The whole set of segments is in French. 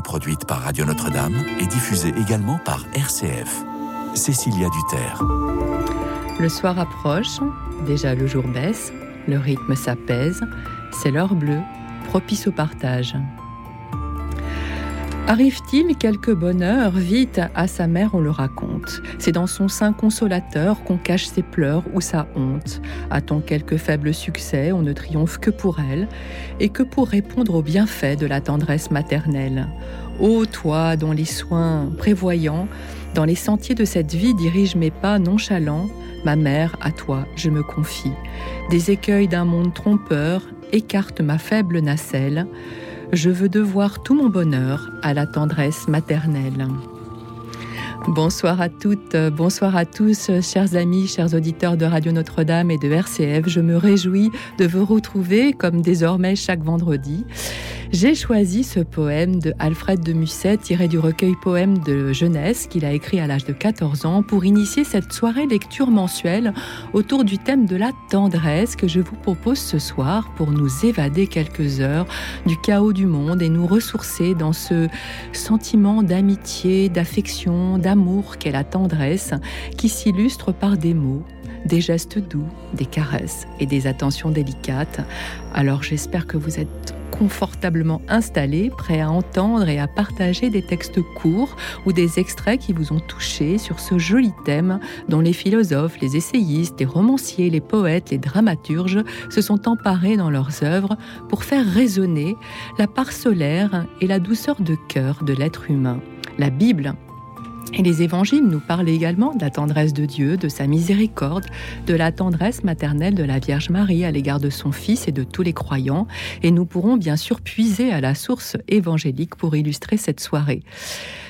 produite par Radio Notre-Dame et diffusée également par RCF. Cécilia Duterre. Le soir approche, déjà le jour baisse, le rythme s'apaise, c'est l'heure bleue, propice au partage. Arrive-t-il quelque bonheur Vite, à sa mère on le raconte. C'est dans son sein consolateur qu'on cache ses pleurs ou sa honte. A-t-on quelque faible succès, on ne triomphe que pour elle, et que pour répondre aux bienfaits de la tendresse maternelle. Ô toi, dont les soins prévoyants, dans les sentiers de cette vie dirigent mes pas nonchalants, ma mère, à toi, je me confie. Des écueils d'un monde trompeur écartent ma faible nacelle je veux devoir tout mon bonheur à la tendresse maternelle. Bonsoir à toutes, bonsoir à tous, chers amis, chers auditeurs de Radio Notre-Dame et de RCF. Je me réjouis de vous retrouver comme désormais chaque vendredi j'ai choisi ce poème de Alfred de Musset tiré du recueil poème de jeunesse qu'il a écrit à l'âge de 14 ans pour initier cette soirée lecture mensuelle autour du thème de la tendresse que je vous propose ce soir pour nous évader quelques heures du chaos du monde et nous ressourcer dans ce sentiment d'amitié, d'affection, d'amour qu'est la tendresse qui s'illustre par des mots des gestes doux, des caresses et des attentions délicates. Alors j'espère que vous êtes confortablement installés, prêts à entendre et à partager des textes courts ou des extraits qui vous ont touché sur ce joli thème dont les philosophes, les essayistes, les romanciers, les poètes, les dramaturges se sont emparés dans leurs œuvres pour faire résonner la part solaire et la douceur de cœur de l'être humain. La Bible et les évangiles nous parlent également de la tendresse de Dieu, de sa miséricorde, de la tendresse maternelle de la Vierge Marie à l'égard de son Fils et de tous les croyants. Et nous pourrons bien sûr puiser à la source évangélique pour illustrer cette soirée.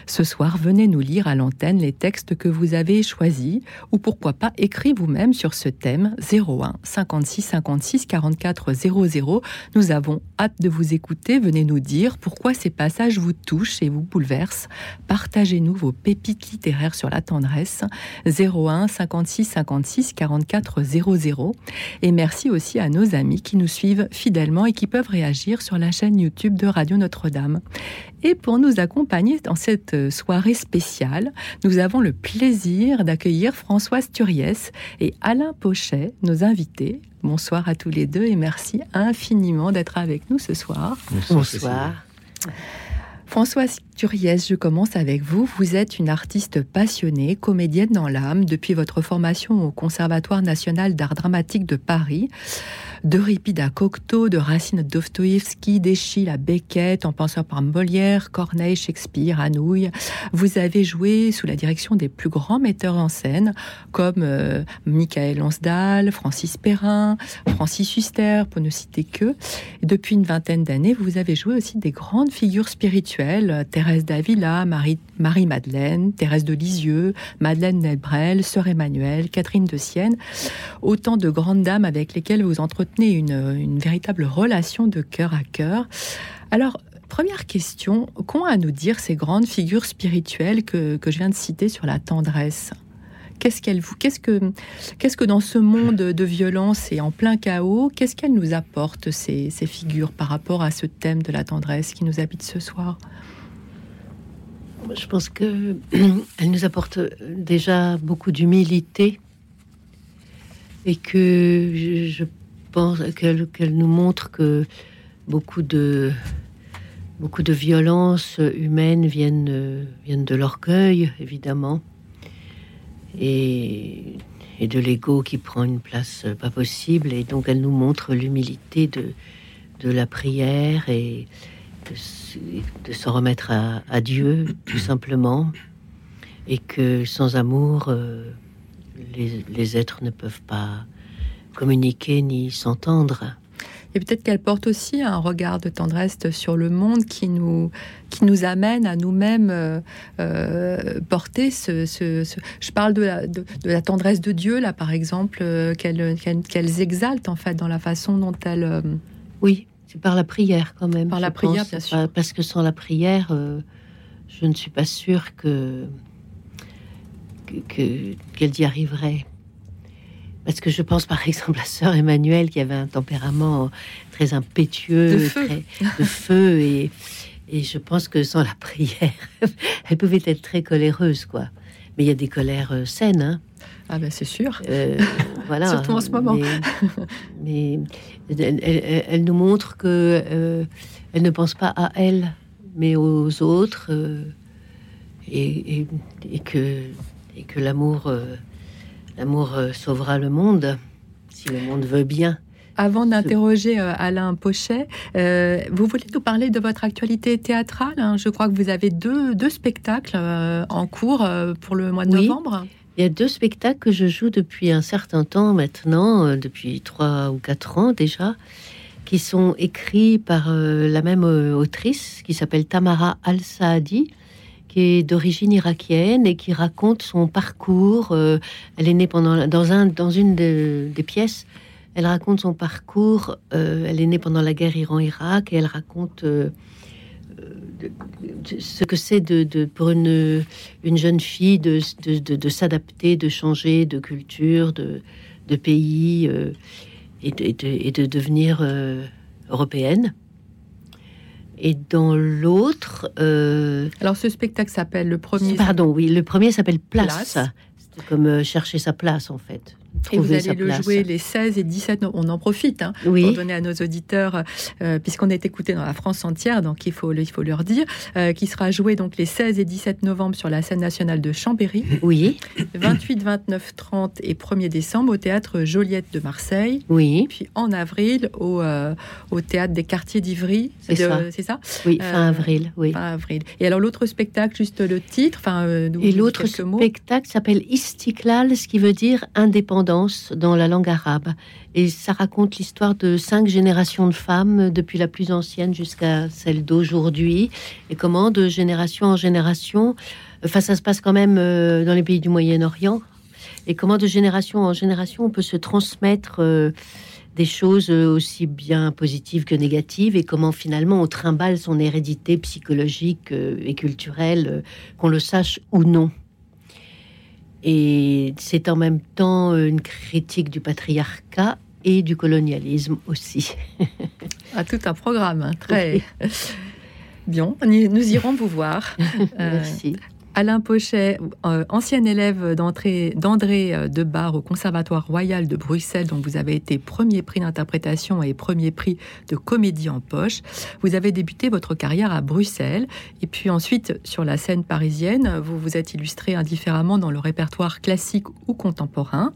Ce soir, venez nous lire à l'antenne les textes que vous avez choisis ou pourquoi pas écrit vous-même sur ce thème 01 56 56 44 00. Nous avons hâte de vous écouter. Venez nous dire pourquoi ces passages vous touchent et vous bouleversent. Partagez-nous vos pépites littéraires sur la tendresse 01 56 56 44 00. Et merci aussi à nos amis qui nous suivent fidèlement et qui peuvent réagir sur la chaîne YouTube de Radio Notre-Dame. Et pour nous accompagner dans cette euh, soirée spéciale, nous avons le plaisir d'accueillir Françoise Turiès et Alain Pochet, nos invités. Bonsoir à tous les deux et merci infiniment d'être avec nous ce soir. Bonsoir. Françoise Turiès, je commence avec vous. Vous êtes une artiste passionnée, comédienne dans l'âme, depuis votre formation au Conservatoire national d'art dramatique de Paris d'Euripide à Cocteau, de Racine à Dostoïevski, à Beckett, en pensant par Molière, Corneille, Shakespeare, Anouilh. Vous avez joué sous la direction des plus grands metteurs en scène, comme euh, Michael Lonsdal, Francis Perrin, Francis Huster, pour ne citer que. depuis une vingtaine d'années, vous avez joué aussi des grandes figures spirituelles, Thérèse d'Avila, Marie, Marie-Madeleine, Thérèse de Lisieux, Madeleine Nelbrel, Sœur Emmanuel, Catherine de Sienne. Autant de grandes dames avec lesquelles vous entretenez une, véritable relation de cœur à cœur. Alors, première question, qu'ont à nous dire ces grandes figures spirituelles que, je viens de citer sur la tendresse? Qu'est-ce qu'elles vous, qu'est-ce que, qu'est-ce que dans ce monde de violence et en plein chaos, qu'est-ce qu'elles nous apportent ces, ces figures par rapport à ce thème de la tendresse qui nous habite ce soir? Je pense que elle nous apporte déjà beaucoup d'humilité et que je pense qu'elle nous montre que beaucoup de beaucoup de violences humaines viennent de l'orgueil évidemment et, de l'ego qui prend une place pas possible. Et donc elle nous montre l'humilité de de la prière et de, s'en remettre à, Dieu tout simplement et que sans amour euh, les êtres ne peuvent pas communiquer ni s'entendre. Et peut-être qu'elle porte aussi un regard de tendresse sur le monde qui nous, qui nous amène à nous-mêmes euh, euh, porter ce, Je parle de la, de, la, tendresse de Dieu, là, par exemple, euh, qu'elles qu'elle, exaltent, en fait, dans la façon dont elle... Oui, c'est par la prière, quand même. Par la prière, bien sûr. Parce que sans la prière, je ne suis pas sûre que qu'elle y arriverait. Parce que je pense par exemple à sœur Emmanuelle qui avait un tempérament très impétueux, de feu, très, de feu et, Et je pense que sans la prière, elle pouvait être très coléreuse, quoi. Mais il y a des colères euh, saines, hein. Ah ben c'est sûr. Euh, voilà. Surtout en ce moment. Mais, elle, nous montre que euh, elle ne pense pas à elle, mais aux autres, et, que et que l'amour l'amour sauvera le monde si le monde veut bien. Avant d'interroger euh, Alain Pochet, euh, vous voulez nous parler de votre actualité théâtrale hein? Je crois que vous avez deux, deux spectacles euh, en cours pour le mois de novembre. Il y a deux spectacles que je joue depuis un certain temps maintenant, depuis trois ou quatre ans déjà, qui sont écrits par la même autrice qui s'appelle Tamara Al-Saadi qui est d'origine irakienne et qui raconte son parcours. elle est née pendant, dans, un, dans une des pièces elle raconte son parcours. Euh, elle est née pendant la guerre Iran-Irak et elle raconte euh, euh, ce que c'est de, pour une, une jeune fille de, de, s'adapter, de changer de culture, de, pays et, et, de, devenir européenne. Et dans l'autre, alors ce spectacle s'appelle le premier. Pardon, oui, le premier s'appelle Place. Place. C'est comme chercher sa place en fait. Et vous allez le jouer les 16 et 17 novembre. On en profite hein, pour donner à nos auditeurs, euh, puisqu'on est écouté dans la France entière, donc il faut, il faut leur dire, euh, qui sera joué donc les 16 et 17 novembre sur la scène nationale de Chambéry. Oui. 28, 29, 30 et 1er décembre au théâtre Joliette de Marseille. Oui. Puis en avril au, euh, au théâtre des quartiers d'Ivry. C'est ça. Oui, fin avril. Oui. Fin avril. Et alors l'autre spectacle, juste le titre. Enfin, et l'autre spectacle s'appelle Istiklal, ce qui veut dire indépendant dans la langue arabe. Et ça raconte l'histoire de cinq générations de femmes, depuis la plus ancienne jusqu'à celle d'aujourd'hui, et comment de génération en génération, enfin ça se passe quand même euh, dans les pays du Moyen-Orient, et comment de génération en génération on peut se transmettre euh, des choses aussi bien positives que négatives, et comment finalement on trimballe son hérédité psychologique euh, et culturelle, qu'on le sache ou non? Et c'est en même temps une critique du patriarcat et du colonialisme aussi. à ah, tout un programme, hein, très bien. Nous irons vous voir. Merci. Alain Pochet, euh, ancien élève d'André euh, Debar au Conservatoire royal de Bruxelles, dont vous avez été premier prix d'interprétation et premier prix de comédie en poche. Vous avez débuté votre carrière à Bruxelles et puis ensuite sur la scène parisienne, vous vous êtes illustré indifféremment dans le répertoire classique ou contemporain.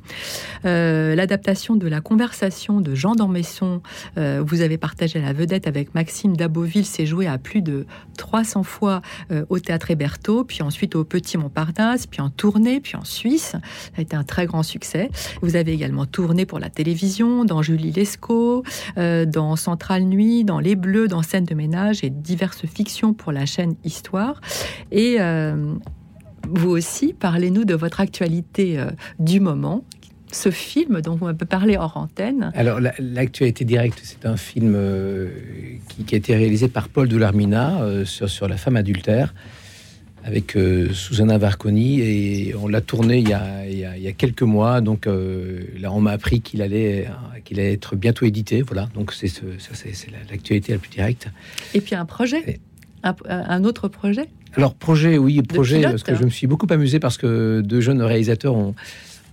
Euh, l'adaptation de la conversation de Jean d'Ormesson, vous avez partagé la vedette avec Maxime Daboville, s'est joué à plus de 300 fois au Théâtre Héberto, puis ensuite au Petit Montparnasse, puis en tournée, puis en Suisse. Ça a été un très grand succès. Vous avez également tourné pour la télévision, dans Julie Lescaut, euh, dans Centrale Nuit, dans Les Bleus, dans Scène de ménage et diverses fictions pour la chaîne Histoire. Et euh, vous aussi, parlez-nous de votre actualité euh, du moment, ce film dont on peut parler hors antenne Alors, l'actualité directe, c'est un film qui, a été réalisé par Paul Doularmina sur la femme adultère avec euh, Susanna Varconi et on l'a tourné il y, a, quelques mois. Donc euh, là, on m'a appris qu'il allait, qu'il allait être bientôt édité. Voilà, donc c'est l'actualité la plus directe. Et puis un projet, un, autre projet. Alors projet, oui, projet, parce que je me suis beaucoup amusé parce que deux jeunes réalisateurs ont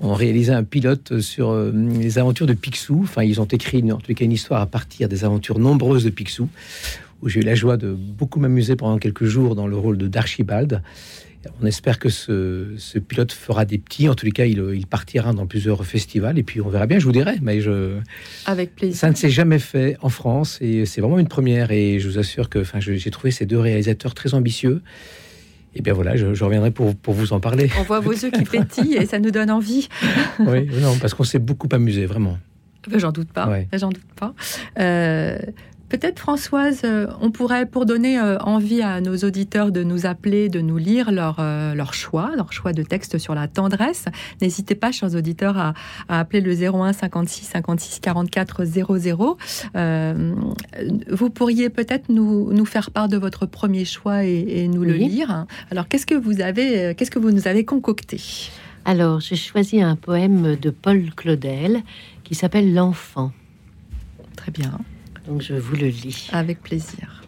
ont réalisé un pilote sur euh, les aventures de Picsou. Enfin, ils ont écrit en tout cas une histoire à partir des aventures nombreuses de Picsou où j'ai eu la joie de beaucoup m'amuser pendant quelques jours dans le rôle de d'Archibald. On espère que ce, pilote fera des petits. En tous les cas, il, partira dans plusieurs festivals et puis on verra bien. Je vous dirai, mais je avec plaisir. Ça ne s'est jamais fait en France et c'est vraiment une première. Et je vous assure que, enfin, j'ai trouvé ces deux réalisateurs très ambitieux. Et bien voilà, je, reviendrai pour, pour, vous en parler. On voit vos yeux qui pétillent et ça nous donne envie. oui, non, parce qu'on s'est beaucoup amusé, vraiment. J'en doute pas. J'en doute pas. Euh, Peut-être Françoise, euh, on pourrait, pour donner euh, envie à nos auditeurs de nous appeler, de nous lire leur, euh, leur choix, leur choix de texte sur la tendresse, n'hésitez pas, chers auditeurs, à, appeler le 01 56 56 44 00. vous pourriez peut-être nous, nous, faire part de votre premier choix et, nous le lire. Alors, qu'est-ce que vous avez, qu'est-ce que vous nous avez concocté? Alors, j'ai choisi un poème de Paul Claudel qui s'appelle L'enfant. Très bien donc je vous le lis. Avec plaisir.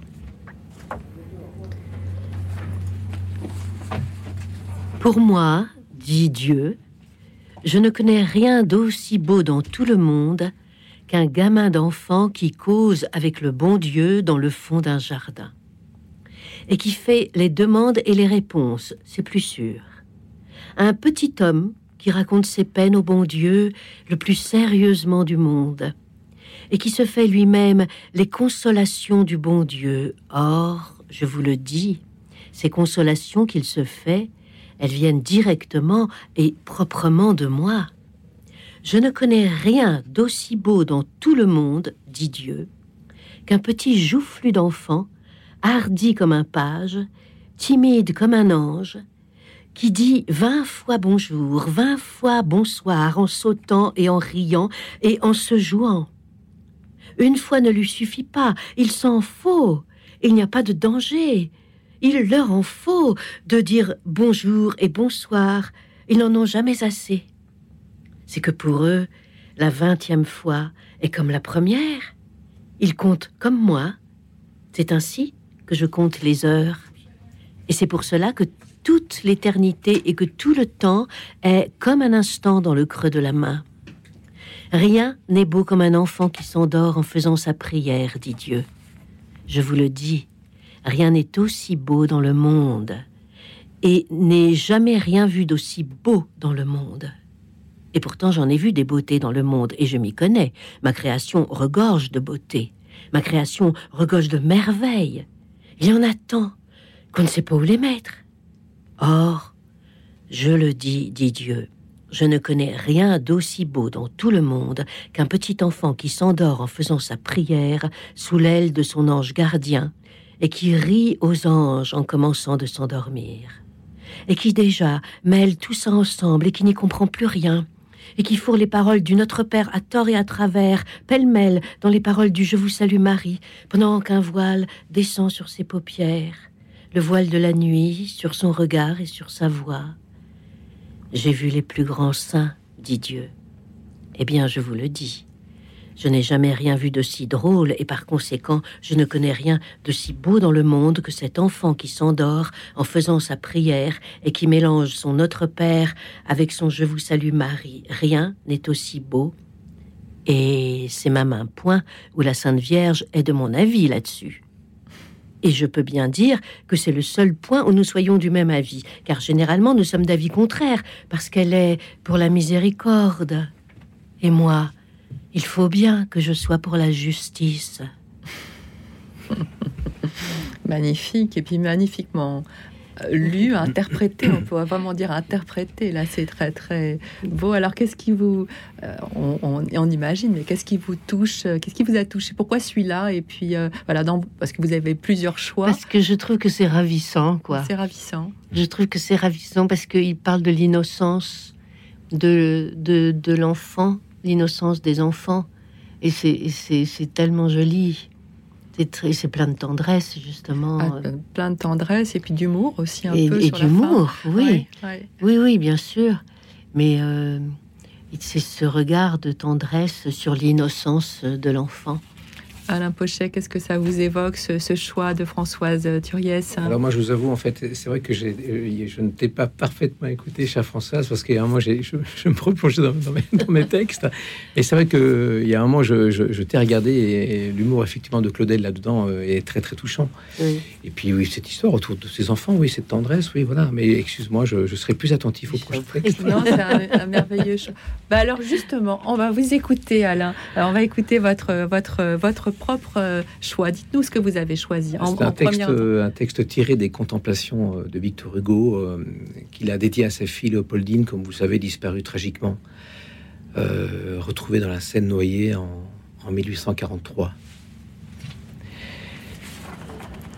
Pour moi, dit Dieu, je ne connais rien d'aussi beau dans tout le monde qu'un gamin d'enfant qui cause avec le bon Dieu dans le fond d'un jardin et qui fait les demandes et les réponses, c'est plus sûr. Un petit homme qui raconte ses peines au bon Dieu le plus sérieusement du monde et qui se fait lui-même les consolations du bon Dieu. Or, je vous le dis, ces consolations qu'il se fait, elles viennent directement et proprement de moi. Je ne connais rien d'aussi beau dans tout le monde, dit Dieu, qu'un petit joufflu d'enfant hardi comme un page, timide comme un ange, qui dit vingt fois bonjour, vingt fois bonsoir en sautant et en riant et en se jouant. Une fois ne lui suffit pas, il s'en faut, il n'y a pas de danger. Il leur en faut de dire bonjour et bonsoir, ils n'en ont jamais assez. C'est que pour eux, la vingtième fois est comme la première. Ils comptent comme moi. C'est ainsi que je compte les heures. Et c'est pour cela que toute l'éternité et que tout le temps est comme un instant dans le creux de la main. Rien n'est beau comme un enfant qui s'endort en faisant sa prière, dit Dieu. Je vous le dis, rien n'est aussi beau dans le monde, et n'ai jamais rien vu d'aussi beau dans le monde. Et pourtant j'en ai vu des beautés dans le monde, et je m'y connais. Ma création regorge de beauté, ma création regorge de merveilles. Il y en a tant qu'on ne sait pas où les mettre. Or, je le dis, dit Dieu, je ne connais rien d'aussi beau dans tout le monde qu'un petit enfant qui s'endort en faisant sa prière sous l'aile de son ange gardien et qui rit aux anges en commençant de s'endormir, et qui déjà mêle tout ça ensemble et qui n'y comprend plus rien, et qui fourre les paroles du Notre Père à tort et à travers, pêle-mêle dans les paroles du Je vous salue Marie, pendant qu'un voile descend sur ses paupières, le voile de la nuit sur son regard et sur sa voix. J'ai vu les plus grands saints, dit Dieu. Eh bien, je vous le dis. Je n'ai jamais rien vu de si drôle et par conséquent, je ne connais rien de si beau dans le monde que cet enfant qui s'endort en faisant sa prière et qui mélange son Notre Père avec son Je vous salue Marie. Rien n'est aussi beau. Et c'est même un point où la Sainte Vierge est de mon avis là-dessus. Et je peux bien dire que c'est le seul point où nous soyons du même avis, car généralement nous sommes d'avis contraire, parce qu'elle est pour la miséricorde. Et moi, il faut bien que je sois pour la justice. Magnifique, et puis magnifiquement lu, interprété, on peut vraiment dire interprété, là c'est très très beau. Alors qu'est-ce qui vous, euh, on, imagine, mais qu'est-ce qui vous touche, euh, qu'est-ce qui vous a touché? Pourquoi celui-là? Et puis voilà, dans, parce que vous avez plusieurs choix. Parce que je trouve que c'est ravissant, quoi. C'est ravissant. Je trouve que c'est ravissant parce qu'il parle de l'innocence de, de, de l'enfant l'innocence des enfants. Et c'est tellement joli. C'est plein de tendresse, justement. Ah, plein de tendresse et puis d'humour aussi, un et, peu. Et d'humour, oui. Oui, oui, bien sûr. Mais euh, c'est ce regard de tendresse sur l'innocence de l'enfant. Alain Pochet, qu'est-ce que ça vous évoque, ce, choix de Françoise Turiès Alors moi, je vous avoue, en fait, c'est vrai que euh, je ne t'ai pas parfaitement écouté, chère Françoise, parce qu'il y a un moment, je, je, me replongeais dans, dans, mes, textes. Et c'est vrai qu'il y a un moment, je, t'ai regardé, et, l'humour, effectivement, de Claudel là-dedans euh, est très, très touchant. Et puis, oui, cette histoire autour de ses enfants, oui, cette tendresse, oui, voilà. Mais excuse-moi, je, serai plus attentif au prochain texte. Non, c'est un, merveilleux choix. Bah alors, justement, on va vous écouter, Alain. Alors, on va écouter votre, votre, votre propre euh, choix. Dites-nous ce que vous avez choisi. Un, texte, un texte tiré des contemplations euh, de Victor Hugo euh, qu'il a dédié à sa fille Léopoldine, comme vous savez, disparue tragiquement, retrouvée dans la Seine noyée en, en 1843.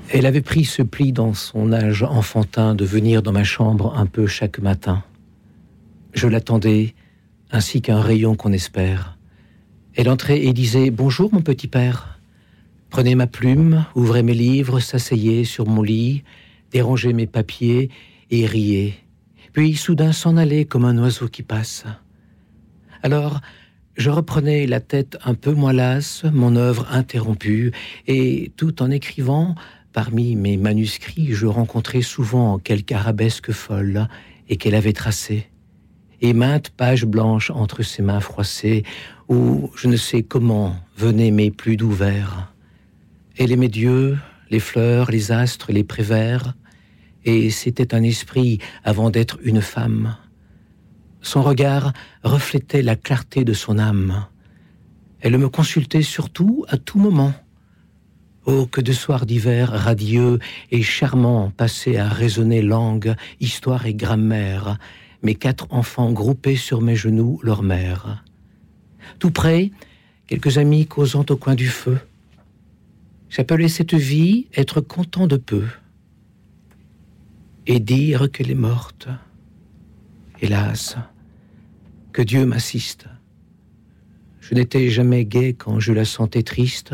Elle avait pris ce pli dans son âge enfantin de venir dans ma chambre un peu chaque matin. Je l'attendais, ainsi qu'un rayon qu'on espère. Elle entrait et disait Bonjour, mon petit père. Prenait ma plume, ouvrait mes livres, s'asseyait sur mon lit, dérangeait mes papiers et riait, puis soudain s'en allait comme un oiseau qui passe. Alors, je reprenais la tête un peu moins lasse, mon œuvre interrompue, et tout en écrivant, parmi mes manuscrits, je rencontrais souvent quelque arabesque folle, et qu'elle avait tracées, et maintes pages blanches entre ses mains froissées, où je ne sais comment venaient mes plus doux vers. Elle aimait Dieu, les fleurs, les astres, les prévers, et c'était un esprit avant d'être une femme. Son regard reflétait la clarté de son âme. Elle me consultait surtout à tout moment. Oh, que de soirs d'hiver radieux et charmants passés à raisonner langue, histoire et grammaire, mes quatre enfants groupés sur mes genoux, leur mère. Tout près, quelques amis causant au coin du feu. J'appelais cette vie être content de peu et dire qu'elle est morte. Hélas, que Dieu m'assiste. Je n'étais jamais gai quand je la sentais triste.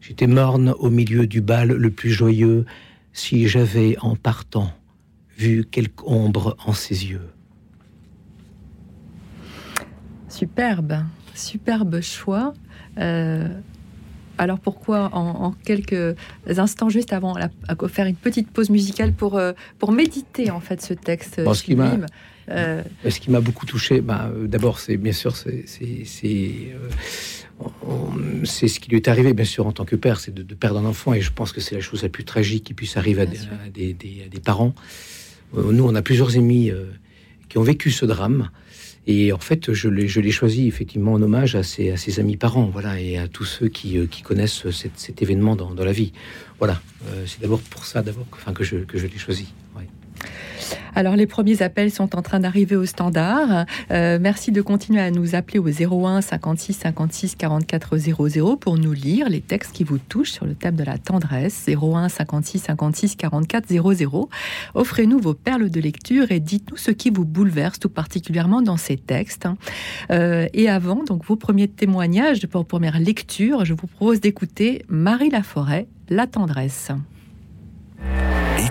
J'étais morne au milieu du bal le plus joyeux si j'avais, en partant, vu quelque ombre en ses yeux. Superbe, superbe choix. Euh, alors pourquoi en, quelques instants, juste avant, à, faire une petite pause musicale pour, euh, pour méditer en fait ce texte bon, ce, qui euh, ce qui m'a beaucoup touché, bah, d'abord, c'est bien sûr, c'est c'est ce qui lui est arrivé, bien sûr, en tant que père, c'est de, perdre un enfant, et je pense que c'est la chose la plus tragique qui puisse arriver à des, des, parents. nous, on a plusieurs amis qui ont vécu ce drame. Et en fait, je l'ai choisi effectivement en hommage à ses, amis parents, voilà, et à tous ceux qui, euh, connaissent cet, événement dans, la vie. Voilà, euh, c'est d'abord pour ça d'abord que je l'ai choisi. Alors les premiers appels sont en train d'arriver au standard. Euh, merci de continuer à nous appeler au 01 56 56 44 00 pour nous lire les textes qui vous touchent sur le thème de la tendresse. 01 56 56 44 00. Offrez-nous vos perles de lecture et dites-nous ce qui vous bouleverse tout particulièrement dans ces textes. Euh, et avant donc vos premiers témoignages pour première lecture, je vous propose d'écouter Marie Laforêt, La tendresse.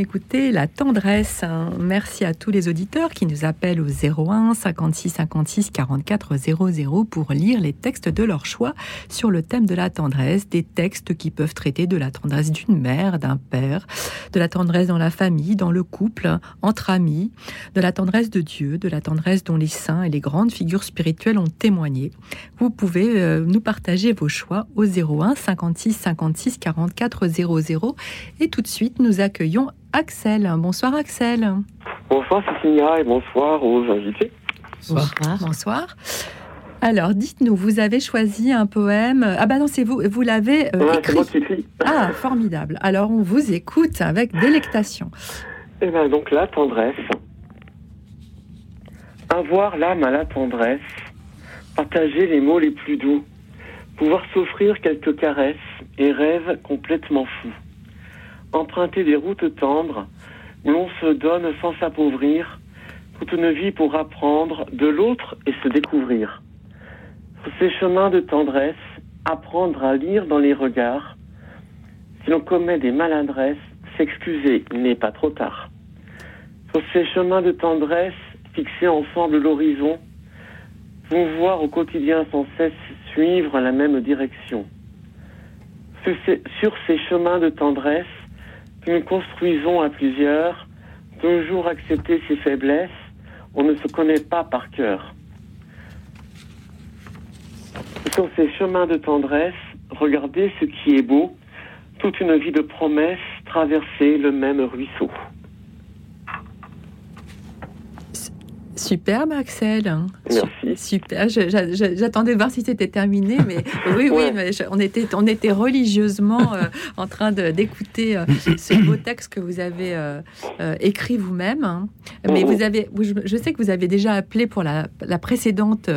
Écouté La tendresse. Merci à tous les auditeurs qui nous appellent au 01 56 56 44 00 pour lire les textes de leur choix sur le thème de la tendresse, des textes qui peuvent traiter de la tendresse d'une mère, d'un père, de la tendresse dans la famille, dans le couple, entre amis, de la tendresse de Dieu, de la tendresse dont les saints et les grandes figures spirituelles ont témoigné. Vous pouvez euh, nous partager vos choix au 01 56 56 44 00 et tout de suite nous accueillons Axel. Bonsoir Axel. Bonsoir Cécilia et bonsoir aux invités. Bonsoir. Bonsoir. Alors, dites-nous, vous avez choisi un poème. Ah bah non, c'est vous, vous l'avez euh, écrit. Ah, formidable. Alors, on vous écoute avec délectation. Eh bien, donc la tendresse. Avoir l'âme à la tendresse, partager les mots les plus doux, pouvoir s'offrir quelques caresses et rêves complètement fous emprunter des routes tendres où l'on se donne sans s'appauvrir, toute une vie pour apprendre de l'autre et se découvrir. Sur ces chemins de tendresse, apprendre à lire dans les regards. Si l'on commet des maladresses, s'excuser n'est pas trop tard. Sur ces chemins de tendresse, fixer ensemble l'horizon, vous voir au quotidien sans cesse suivre la même direction. Sur ces chemins de tendresse, nous construisons à plusieurs, toujours accepter ses faiblesses, on ne se connaît pas par cœur. Sur ces chemins de tendresse, regardez ce qui est beau, toute une vie de promesses, traverser le même ruisseau. Superbe, Axel. Merci. Super. J'attendais de voir si c'était terminé, mais oui, oui, on, était, on était religieusement euh, en train d'écouter euh, ce beau texte que vous avez euh, écrit vous-même. Hein. Mais vous avez, je, sais que vous avez déjà appelé pour la, la précédente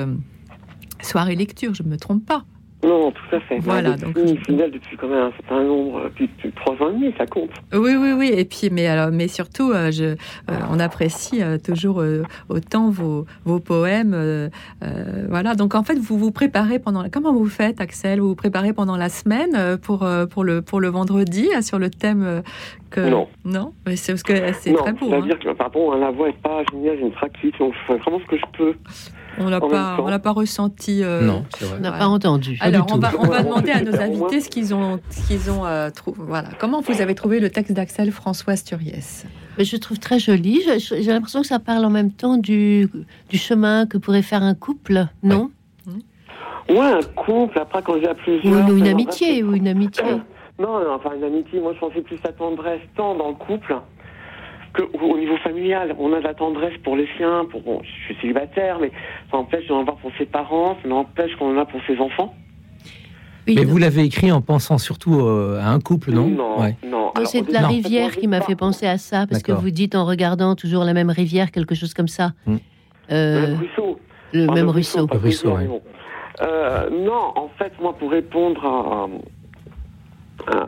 soirée lecture, je ne me trompe pas. Non, tout à fait. Voilà, donc fidèle depuis quand même un certain nombre, depuis, trois ans et demi, ça compte. Oui, oui, oui. Et puis, mais alors, mais surtout, euh, je, euh, on apprécie euh, toujours autant vos, vos poèmes. voilà. Donc, en fait, vous vous préparez pendant. Comment vous faites, Axel? Vous vous préparez pendant la semaine pour pour le pour le vendredi sur le thème que. Non. Non? Mais c'est parce que c'est très beau. C'est-à-dire hein. que pardon, la voix est pas géniale, j'ai une tractite, donc je fais vraiment ce que je peux. On l'a pas, on l'a pas ressenti. non, c'est vrai. On n'a pas entendu. Alors, on va, on va demander à nos invités ce qu'ils ont, qu'ils ont euh, trouvé. Voilà. Comment vous avez trouvé le texte d'Axel François Turiès Je trouve très joli. J'ai l'impression que ça parle en même temps du, du chemin que pourrait faire un couple, non? Ouais, un couple. Après, quand j'ai plusieurs. Ou une, amitié, ou une amitié. Non, non, enfin une amitié. Moi, je pensais plus à tendresse tant dans le couple au niveau familial, on a de la tendresse pour les siens, pour, bon, je suis célibataire, mais ça empêche d'en avoir pour ses parents, ça empêche qu'on en a pour ses enfants. mais vous l'avez écrit en pensant surtout euh, à un couple, non Non, non. c'est la rivière qui m'a fait penser à ça, parce que vous dites en regardant toujours la même rivière, quelque chose comme ça. Hmm. Euh, le même ruisseau. Le même ruisseau. Le ruisseau, euh, non, en fait, moi, pour répondre à à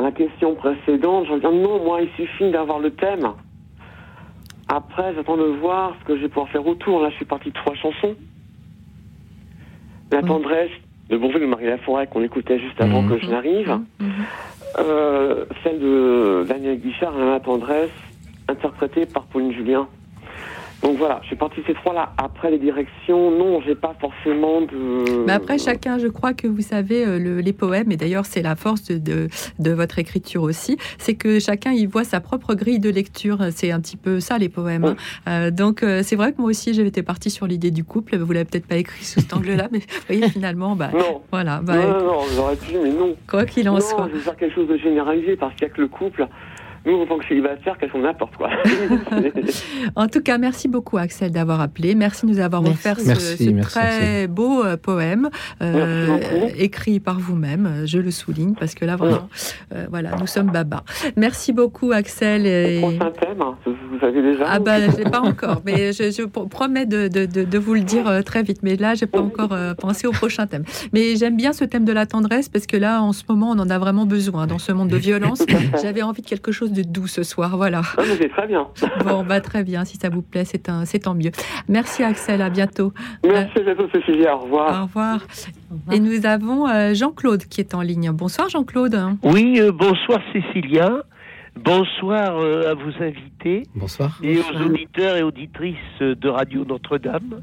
la question précédente, je dis non, moi, il suffit d'avoir le thème. Après, j'attends de voir ce que je vais pouvoir faire autour. Là, je suis parti de trois chansons. La tendresse de Bonjour de Marie Laforêt qu'on écoutait juste avant mmh. que je n'arrive. Mmh. Euh, celle de Daniel Guichard, La tendresse, interprétée par Pauline Julien. Donc voilà, je suis parti ces trois-là. Après les directions, non, j'ai pas forcément de. Mais après, chacun, je crois que vous savez, euh, les poèmes, et d'ailleurs, c'est la force de, de, votre écriture aussi, c'est que chacun y voit sa propre grille de lecture. C'est un petit peu ça, les poèmes. Hein. Euh, donc, euh, c'est vrai que moi aussi, j'étais parti sur l'idée du couple. Vous l'avez peut-être pas écrit sous cet angle-là, mais vous voyez, finalement, bah, non. voilà. Bah, non, non, non, j'aurais pu, mais non. Quoi qu'il en non, soit. Je veux faire quelque chose de généralisé parce qu'il n'y a que le couple nous, en tant que célibataire, qu'est-ce qu'on apporte, quoi. en tout cas, merci beaucoup, Axel, d'avoir appelé. Merci de nous avoir offert ce, très beau euh, poème euh, écrit par vous-même. Je le souligne parce que là, vraiment, euh, voilà, nous sommes baba. Merci beaucoup, Axel. Et... prochain thème, hein, vous avez déjà Ah bah, je pas encore, mais je, promets de, de, de, vous le dire très vite. Mais là, j'ai pas encore pensé au prochain thème. Mais j'aime bien ce thème de la tendresse parce que là, en ce moment, on en a vraiment besoin dans ce monde de violence. J'avais envie de quelque chose de doux ce soir. Voilà. Ah, c'est très bien. bon, bah, très bien. Si ça vous plaît, c'est un, c'est tant mieux. Merci Axel. À bientôt. Merci à bientôt, Cécilia. Au revoir. Au revoir. Et nous avons euh, Jean-Claude qui est en ligne. Bonsoir Jean-Claude. Oui, euh, bonsoir Cécilia. Bonsoir euh, à vos invités. Bonsoir. Et aux auditeurs et auditrices de Radio Notre-Dame.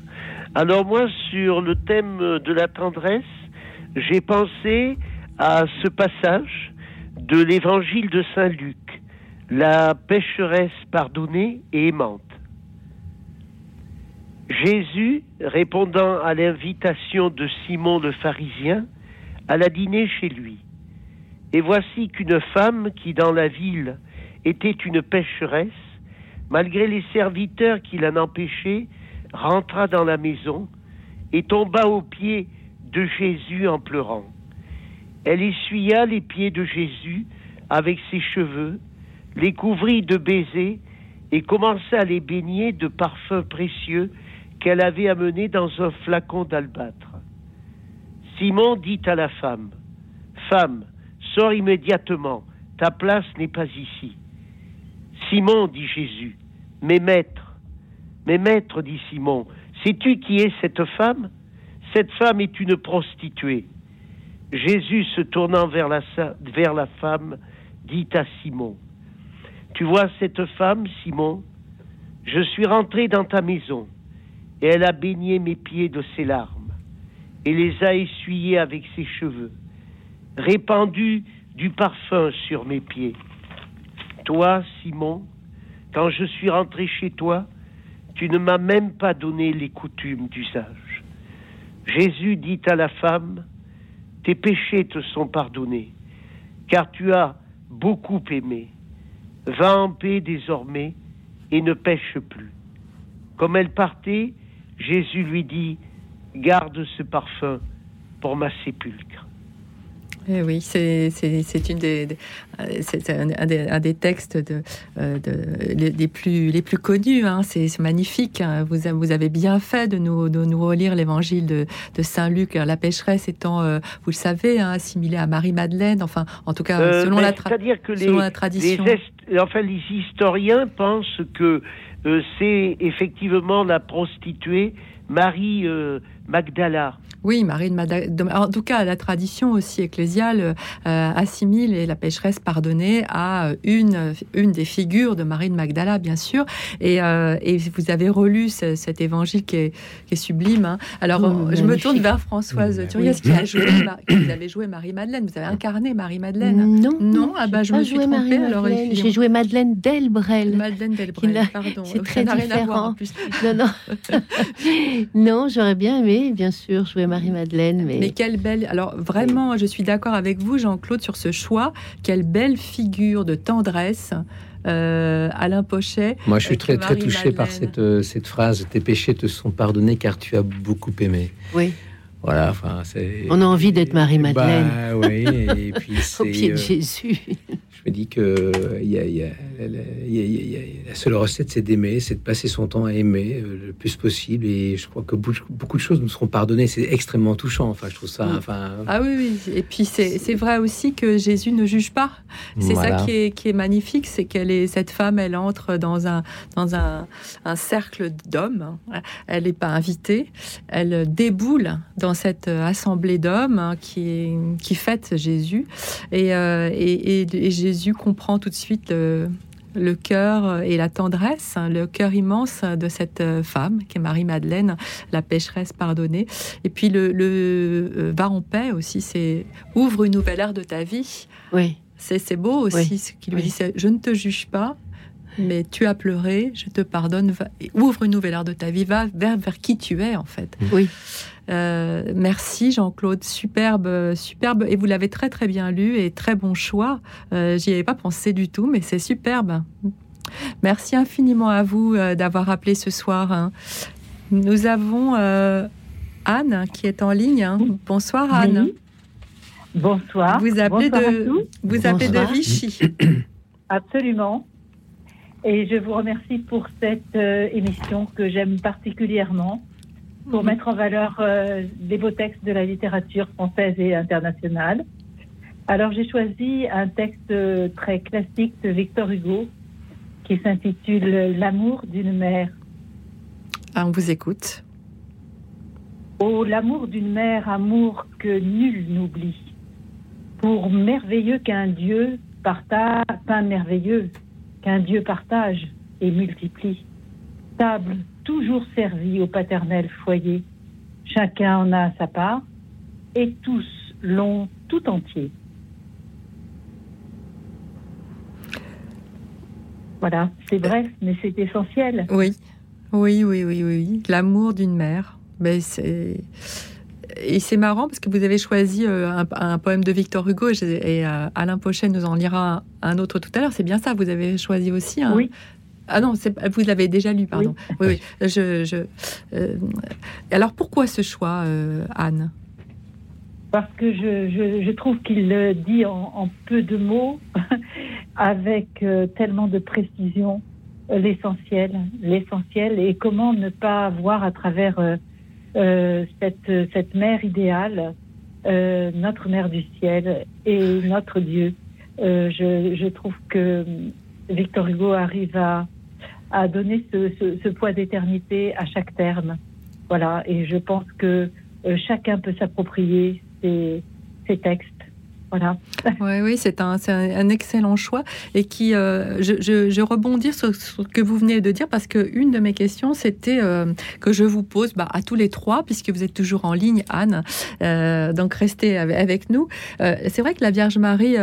Alors moi, sur le thème de la tendresse, j'ai pensé à ce passage de l'évangile de Saint Luc, la pécheresse pardonnée et aimante. Jésus, répondant à l'invitation de Simon le pharisien, alla dîner chez lui. Et voici qu'une femme qui dans la ville était une pécheresse, malgré les serviteurs qui l'en empêchaient, rentra dans la maison et tomba aux pieds de Jésus en pleurant. Elle essuya les pieds de Jésus avec ses cheveux, les couvrit de baisers et commença à les baigner de parfums précieux qu'elle avait amenés dans un flacon d'albâtre. Simon dit à la femme, Femme, sors immédiatement, ta place n'est pas ici. Simon, dit Jésus, mais maître, mais maître, dit Simon, sais-tu qui est cette femme? Cette femme est une prostituée. Jésus, se tournant vers la femme, dit à Simon, Tu vois cette femme, Simon? Je suis rentré dans ta maison, et elle a baigné mes pieds de ses larmes, et les a essuyés avec ses cheveux, répandu du parfum sur mes pieds. Toi, Simon, quand je suis rentré chez toi, tu ne m'as même pas donné les coutumes d'usage. Jésus dit à la femme, tes péchés te sont pardonnés, car tu as beaucoup aimé. Va en paix désormais et ne pêche plus. Comme elle partait, Jésus lui dit, garde ce parfum pour ma sépulcre. Eh oui, c'est une des, c'est un, des, textes de, euh, les, plus les plus connus. Hein. C'est magnifique. Hein. Vous, vous avez bien fait de nous de nous relire l'Évangile de, Saint Luc. La pécheresse étant, euh, vous le savez, hein, assimilée à Marie Madeleine. Enfin, en tout cas, euh, selon, la, que selon la tradition. Les, enfin, les historiens pensent que c'est effectivement la prostituée Marie Magdala. Oui, Marie de En tout cas, la tradition aussi ecclésiale euh, assimile et la pécheresse pardonnée à une, une des figures de Marie de Magdala, bien sûr. Et, euh, et vous avez relu cet évangile qui est, qui est sublime. Hein. Alors, oh, je me tourne vers Françoise Turiès, qui a joué, vous avez joué Marie-Madeleine. Vous avez incarné Marie-Madeleine. Non, non, ah bah, je me suis trompée. Alors, j'ai joué Madeleine Delbrel. Madeleine Delbrel, pardon. C'est très différent. non, non. non, j'aurais bien aimé, bien sûr, jouer Marie-Madeleine. Mais... mais... quelle belle. Alors, vraiment, je suis d'accord avec vous, Jean-Claude, sur ce choix. Quelle belle figure de tendresse. Euh, Alain Pochet. Moi, je suis très, très touché par cette, euh, cette phrase Tes péchés te sont pardonnés car tu as beaucoup aimé. Oui. Voilà, enfin, c'est. On a envie d'être Marie-Madeleine. Bah, oui, et puis Au pied de euh, Jésus je me dis que la seule recette, c'est d'aimer, c'est de passer son temps à aimer euh, le plus possible. Et je crois que beaucoup de choses nous seront pardonnées. C'est extrêmement touchant. Enfin, je trouve ça. Enfin... Ah oui, oui. Et puis c'est vrai aussi que Jésus ne juge pas. C'est ça qui est, qui est magnifique, c'est qu'elle est cette femme, elle entre dans un dans un, un cercle d'hommes. Elle n'est pas invitée. Elle déboule dans cette assemblée d'hommes hein, qui qui fête Jésus. Et, euh, et, et, et Jésus comprend tout de suite le, cœur et la tendresse, hein, le cœur immense de cette femme qui est Marie-Madeleine, la pécheresse pardonnée. Et puis le, le va en paix aussi, c'est ouvre une nouvelle ère de ta vie. Oui. C'est beau aussi ce qu'il lui dit, je ne te juge pas, mais tu as pleuré, je te pardonne, ouvre une nouvelle ère de ta vie, va vers, vers qui tu es en fait. Oui. Euh, merci Jean-Claude, superbe, superbe. Et vous l'avez très très bien lu et très bon choix. Euh, j'y avais pas pensé du tout, mais c'est superbe. Merci infiniment à vous euh, d'avoir appelé ce soir. Hein. Nous avons Anne qui est en ligne. Hein. Bonsoir Anne. Bonsoir. Vous appelez de, vous appelez de Vichy. Absolument. Et je vous remercie pour cette émission que j'aime particulièrement pour mettre en valeur euh, des beaux textes de la littérature française et internationale. Alors j'ai choisi un texte très classique de Victor Hugo qui s'intitule L'amour d'une mère. Ah, on vous écoute. Oh, l'amour d'une mère, amour que nul n'oublie. Pour merveilleux qu'un Dieu partage, pain merveilleux qu'un Dieu partage et multiplie. Table toujours servie au paternel foyer. Chacun en a sa part et tous l'ont tout entier. Voilà, c'est bref, mais c'est essentiel. Oui, oui, oui, oui, oui. L'amour d'une mère. Mais c'est et c'est marrant parce que vous avez choisi euh, un, poème de Victor Hugo et, euh, Alain Pochet nous en lira un, autre tout à l'heure. C'est bien ça, vous avez choisi aussi un, Oui. Ah non, vous l'avez déjà lu, pardon. Oui, oui. Je, euh, alors pourquoi ce choix, Anne? Parce que je, trouve qu'il le dit en, peu de mots, avec tellement de précision, l'essentiel, l'essentiel, et comment ne pas voir à travers euh, cette, cette mère idéale, euh, notre mère du ciel et notre Dieu. Euh, je, je, trouve que Victor Hugo arrive à, à donner ce, ce, ce poids d'éternité à chaque terme. Voilà, et je pense que chacun peut s'approprier ces, ces textes voilà. Oui, oui, c'est un, un, excellent choix et qui, euh, je, je, rebondis sur, ce que vous venez de dire parce que une de mes questions, c'était euh, que je vous pose bah, à tous les trois, puisque vous êtes toujours en ligne, Anne. Euh, donc restez avec nous. c'est vrai que la Vierge Marie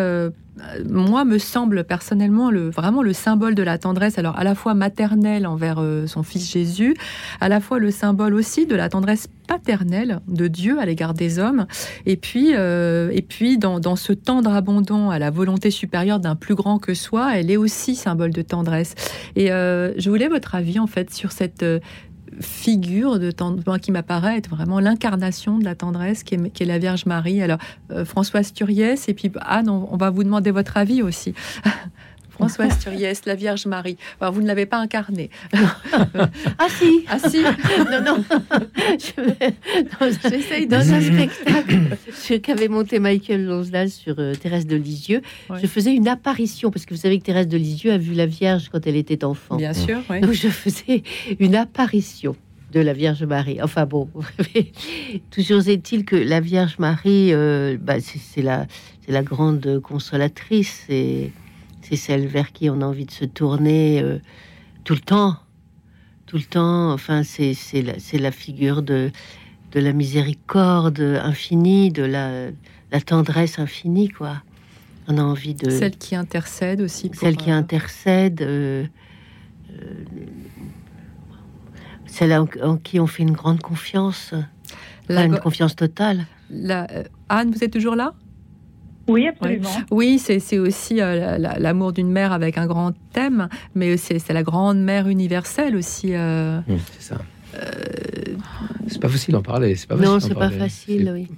moi, me semble personnellement le, vraiment le symbole de la tendresse, alors à la fois maternelle envers euh, son fils Jésus, à la fois le symbole aussi de la tendresse paternelle de Dieu à l'égard des hommes, et puis, euh, et puis dans, ce tendre abandon à la volonté supérieure d'un plus grand que soi, elle est aussi symbole de tendresse. Et euh, je voulais votre avis en fait sur cette figure de tendresse qui m'apparaît être vraiment l'incarnation de la tendresse qui est, la Vierge Marie. Alors, euh, Françoise Turiès, et puis Anne, on, va vous demander votre avis aussi. Françoise Turiès, la Vierge Marie. vous ne l'avez pas incarnée. ah si Ah si Non, non. J'essaye dans un spectacle qu'avait monté Michael Lonsdale sur euh, Thérèse de Lisieux. Je faisais une apparition, parce que vous savez que Thérèse de Lisieux a vu la Vierge quand elle était enfant. Bien sûr, Donc je faisais une apparition de la Vierge Marie. Enfin bon, toujours est-il que la Vierge Marie, euh, bah, c'est la, la grande consolatrice. Et c'est celle vers qui on a envie de se tourner euh, tout le temps. Tout le temps, enfin, c'est la, la figure de, de la miséricorde infinie, de la, la tendresse infinie, quoi. On a envie de... Celle qui intercède aussi. celle qui euh, intercède. Euh, celle en, qui on fait une grande confiance. une confiance totale. La, Anne, vous êtes toujours là? Oui, absolument. Oui, c'est aussi euh, l'amour d'une mère avec un grand thème, mais c'est la grande mère universelle aussi. Euh, mmh, c'est ça. Euh, c'est pas facile d'en parler. Pas non, c'est pas facile, oui.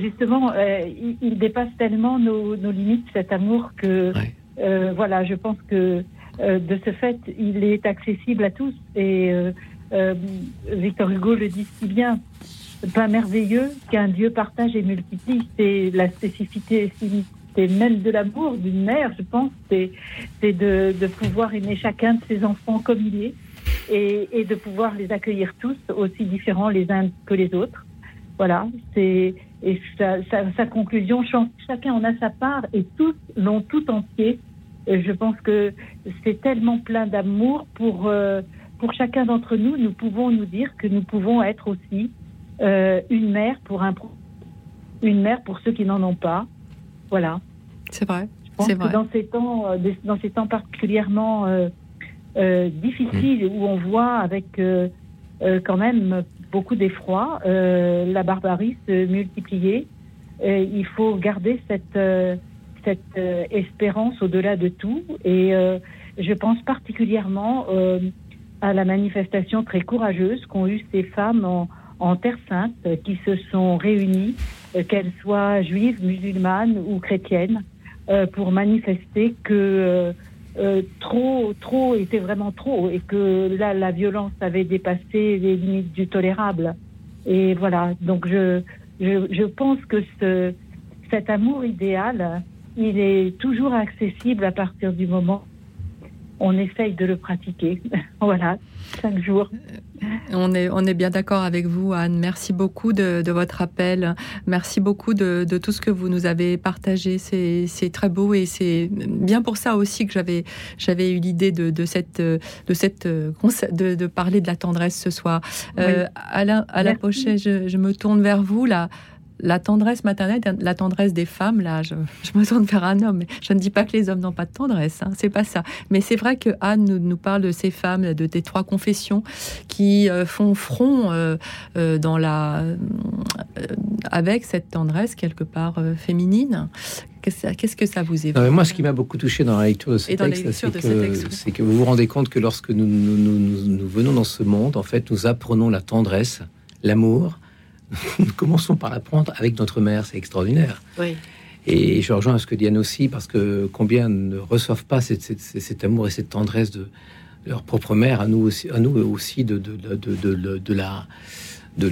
justement, il, dépasse tellement nos, limites, cet amour, que voilà, je pense que de ce fait, il est accessible à tous. Et Victor Hugo le dit si bien pas merveilleux qu'un Dieu partage et multiplie. C'est la spécificité même de l'amour d'une mère, je pense, c'est de, de, pouvoir aimer chacun de ses enfants comme il est et, de pouvoir les accueillir tous aussi différents les uns que les autres. Voilà, c'est et sa, sa, conclusion, chacun en a sa part et tous l'ont tout entier. je pense que c'est tellement plein d'amour pour euh, pour chacun d'entre nous. Nous pouvons nous dire que nous pouvons être aussi euh, une mère pour un une mère pour ceux qui n'en ont pas. Voilà. C'est vrai. Pense que dans ces temps, euh, dans ces temps particulièrement euh, difficiles où on voit avec quand même beaucoup d'effroi la barbarie se multiplier, il faut garder cette cette espérance au-delà de tout. Et je pense particulièrement à la manifestation très courageuse qu'ont eu ces femmes en, en Terre Sainte euh, qui se sont réunies, euh, qu'elles soient juives, musulmanes ou chrétiennes, euh, pour manifester que trop, trop était vraiment trop et que là, la violence avait dépassé les limites du tolérable. Et voilà, donc je, je, pense que ce, cet amour idéal, il est toujours accessible à partir du moment on essaye de le pratiquer. voilà, chaque jour. On est, on est bien d'accord avec vous, Anne. Merci beaucoup de, votre appel. Merci beaucoup de, tout ce que vous nous avez partagé. C'est très beau et c'est bien pour ça aussi que j'avais j'avais eu l'idée de, cette de cette de, parler de la tendresse ce soir. Euh, Alain, Alain Pochet, je, je, me tourne vers vous là la tendresse maternelle, la tendresse des femmes, là, je, me tourne vers un homme. Je ne dis pas que les hommes n'ont pas de tendresse, hein, c'est pas ça. Mais c'est vrai que Anne nous, parle de ces femmes, de tes trois confessions qui euh, font front euh, euh, dans la, avec cette tendresse quelque part féminine. Qu'est-ce que ça vous évoque? Moi, ce qui m'a beaucoup touché dans la lecture de ce texte, c'est que, vous vous rendez compte que lorsque nous, nous venons dans ce monde, en fait, nous apprenons la tendresse, l'amour, nous commençons par apprendre avec notre mère, c'est extraordinaire. Et je rejoins ce que Diane aussi, parce que combien ne reçoivent pas cet amour et cette tendresse de, leur propre mère, à nous aussi, à nous aussi de, de, de la de,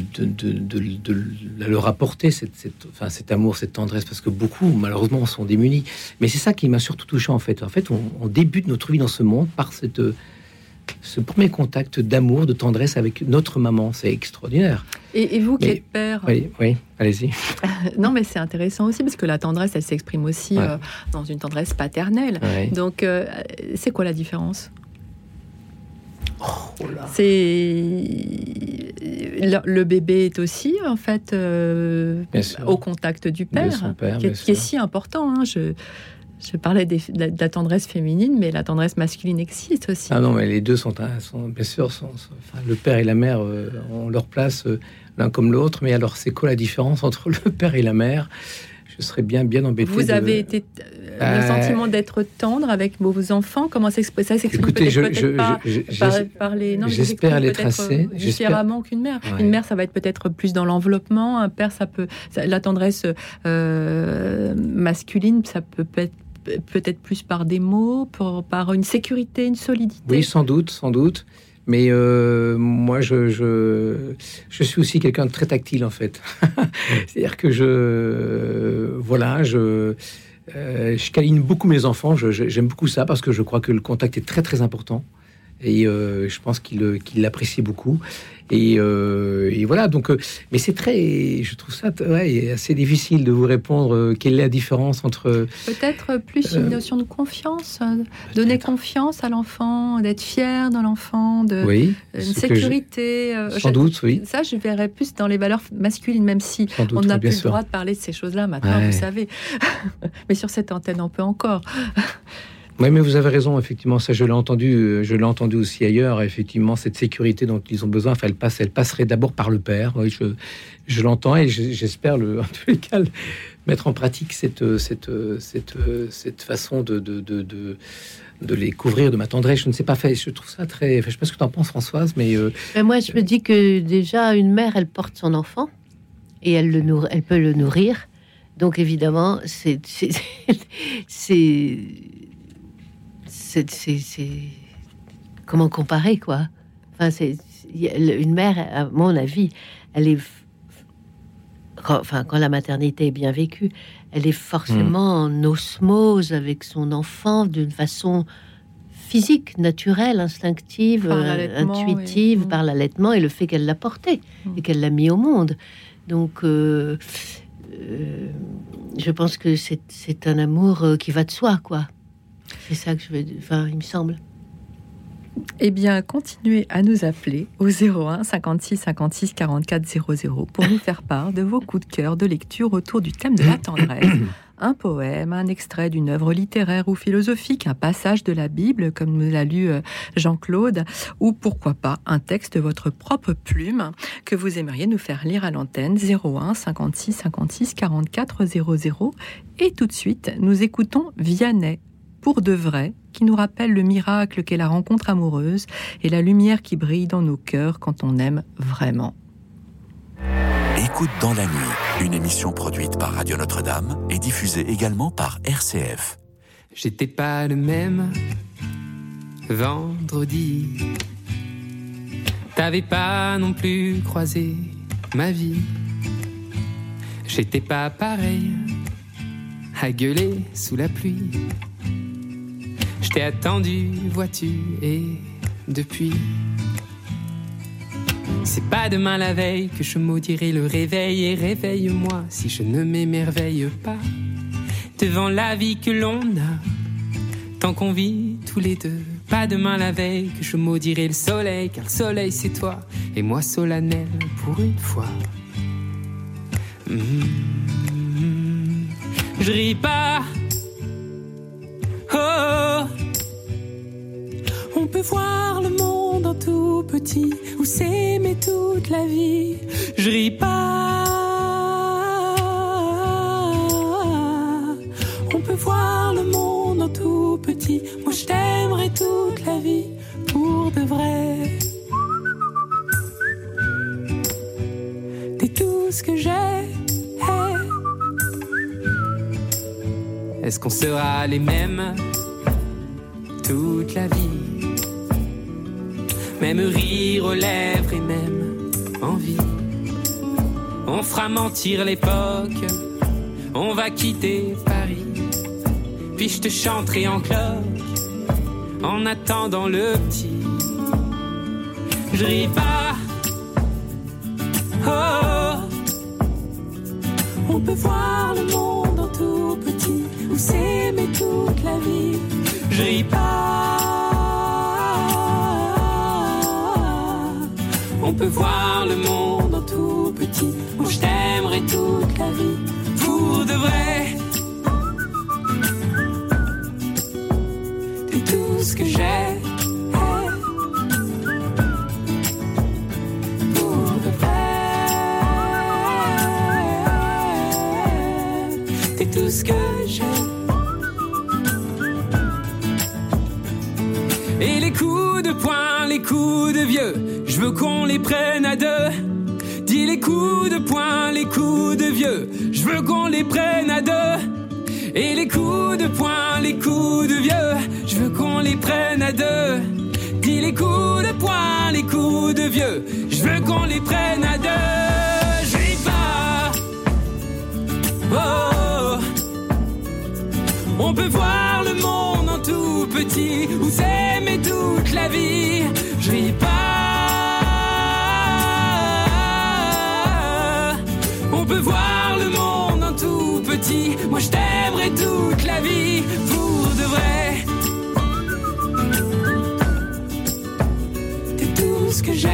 leur apporter cette, enfin, cet amour, cette tendresse, parce que beaucoup, malheureusement, sont démunis. Mais c'est ça qui m'a surtout touché, en fait. En fait, on, on, débute notre vie dans ce monde par cette, ce premier contact d'amour, de tendresse avec notre maman. C'est extraordinaire. Et, vous qui êtes père Oui, oui allez-y. non, mais c'est intéressant aussi parce que la tendresse, elle s'exprime aussi euh, dans une tendresse paternelle. Donc, euh, c'est quoi la différence? Oh c'est le, bébé est aussi en fait euh, au contact du père, qui, est, si important. Hein. Je, je parlais de, la, tendresse féminine, mais la tendresse masculine existe aussi. Ah non, mais les deux sont, sont bien sûr, sont, le père et la mère euh, ont leur place euh, l'un comme l'autre. Mais alors, c'est quoi la différence entre le père et la mère? Je serais bien bien embêté. Vous avez été euh, le sentiment d'être tendre avec vos enfants? Comment ça s'exprime peut-être pas par, les. J'espère assez. Différemment qu'une mère. Une mère, ça va être peut-être plus dans l'enveloppement. Un père, ça peut. la tendresse masculine, ça peut être peut-être plus par des mots, par une sécurité, une solidité? Oui, sans doute, sans doute. Mais euh, moi, je, suis aussi quelqu'un de très tactile, en fait. C'est-à-dire que je... Voilà, je... Euh, je câline beaucoup mes enfants, j'aime beaucoup ça parce que je crois que le contact est très très important et euh, je pense qu'il l'apprécie beaucoup. Euh, et, voilà, donc, euh, mais c'est très, je trouve ça assez difficile de vous répondre euh, quelle est la différence entre. Peut-être plus une notion de confiance, donner confiance à l'enfant, d'être fier dans l'enfant, de oui, une sécurité. sans doute, oui. Ça, je verrais plus dans les valeurs masculines, même si on n'a plus le droit de parler de ces choses-là maintenant, vous savez. mais sur cette antenne, on peut encore. Oui, mais vous avez raison, effectivement, ça je l'ai entendu, euh, je l'ai entendu aussi ailleurs, effectivement, cette sécurité dont ils ont besoin, elle, passe, elle passerait d'abord par le père, je, l'entends et j'espère, en tous les cas, mettre en pratique cette, façon de, les couvrir de ma tendresse. Je ne sais pas fait. Je trouve ça très. je sais pas ce que tu en penses, Françoise, mais. Euh, moi, je me dis que déjà, une mère, elle porte son enfant et elle peut le nourrir. Donc, évidemment, c'est c'est comment comparer quoi? Enfin, c'est une mère, à mon avis, elle est quand, enfin quand la maternité est bien vécue, elle est forcément hmm. en osmose avec son enfant d'une façon physique, naturelle, instinctive, euh, intuitive, par l'allaitement et le fait qu'elle l'a porté hmm. et qu'elle l'a mis au monde. Donc, euh, euh, je pense que c'est un amour qui va de soi, quoi. C'est ça que je veux. Enfin, il me semble. Eh bien, continuez à nous appeler au 01 56 56 44 00 pour nous faire part de vos coups de cœur de lecture autour du thème de la tendresse. Un poème, un extrait d'une œuvre littéraire ou philosophique, un passage de la Bible, comme nous l'a lu euh, Jean-Claude, ou pourquoi pas un texte de votre propre plume que vous aimeriez nous faire lire à l'antenne 01 56 56 44 00. Et tout de suite, nous écoutons Vianney pour de vrai, qui nous rappelle le miracle qu'est la rencontre amoureuse et la lumière qui brille dans nos cœurs quand on aime vraiment. Écoute dans la nuit, une émission produite par Radio Notre-Dame et diffusée également par RCF. J'étais pas le même vendredi. T'avais pas non plus croisé ma vie. J'étais pas pareil à gueuler sous la pluie Je t'ai attendu, vois-tu, et depuis. C'est pas demain la veille que je maudirai le réveil et réveille-moi si je ne m'émerveille pas devant la vie que l'on a tant qu'on vit tous les deux. Pas demain la veille que je maudirai le soleil car le soleil c'est toi et moi solennel pour une fois. Mm-hmm. Je ris pas. On peut voir le monde en tout petit ou s'aimer toute la vie. Je ris pas. On peut voir le monde en tout petit. Moi je t'aimerai toute la vie pour de vrai. T'es tout ce que j'ai. Est-ce qu'on sera les mêmes toute la vie? Même rire aux lèvres et même envie. On fera mentir l'époque, on va quitter Paris. Puis je te chanterai en cloque en attendant le petit. Je ris pas. Oh, on peut voir le monde en tout petit ou s'aimer toute la vie. Je ris pas. On peut voir le monde en tout petit où je t'aimerai toute la vie pour de vrai. T'es tout ce que j'ai. Pour de vrai. T'es tout ce que j'ai. Et les coups de poing, les coups de vieux, je veux qu'on les prenne à deux. Dis les coups de poing, les coups de vieux, je veux qu'on les prenne à deux. Et les coups de poing, les coups de vieux, je veux qu'on les prenne à deux. Dis les coups de poing, les coups de vieux, je veux qu'on les prenne à deux. Ris pas. Oh. On peut voir ce que j'ai.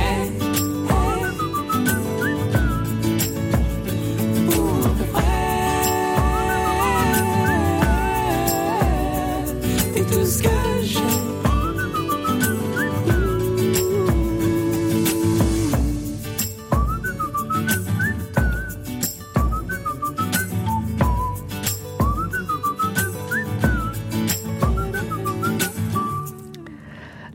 T'es tout ce que j'ai.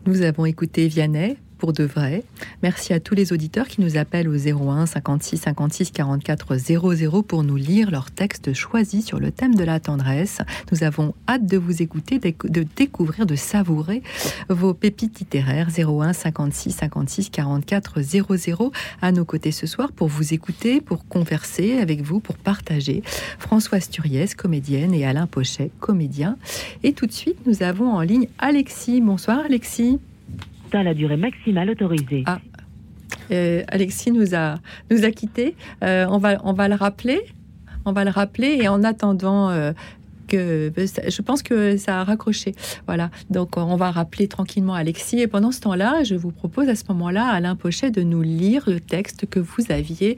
Nous avons écouté Vianney pour de vrai. Merci à tous les auditeurs qui nous appellent au 01 56 56 44 00 pour nous lire leurs textes choisis sur le thème de la tendresse. Nous avons hâte de vous écouter, de découvrir, de savourer vos pépites littéraires 01 56 56 44 00 à nos côtés ce soir pour vous écouter, pour converser avec vous, pour partager. Françoise Turiès, comédienne, et Alain Pochet, comédien. Et tout de suite, nous avons en ligne Alexis. Bonsoir Alexis la durée maximale autorisée. Ah. Euh, Alexis nous a, nous a quittés. Euh, on, va, on va le rappeler. On va le rappeler. Et en attendant euh, que. Je pense que ça a raccroché. Voilà. Donc, on va rappeler tranquillement Alexis. Et pendant ce temps-là, je vous propose à ce moment-là, Alain Pochet, de nous lire le texte que vous aviez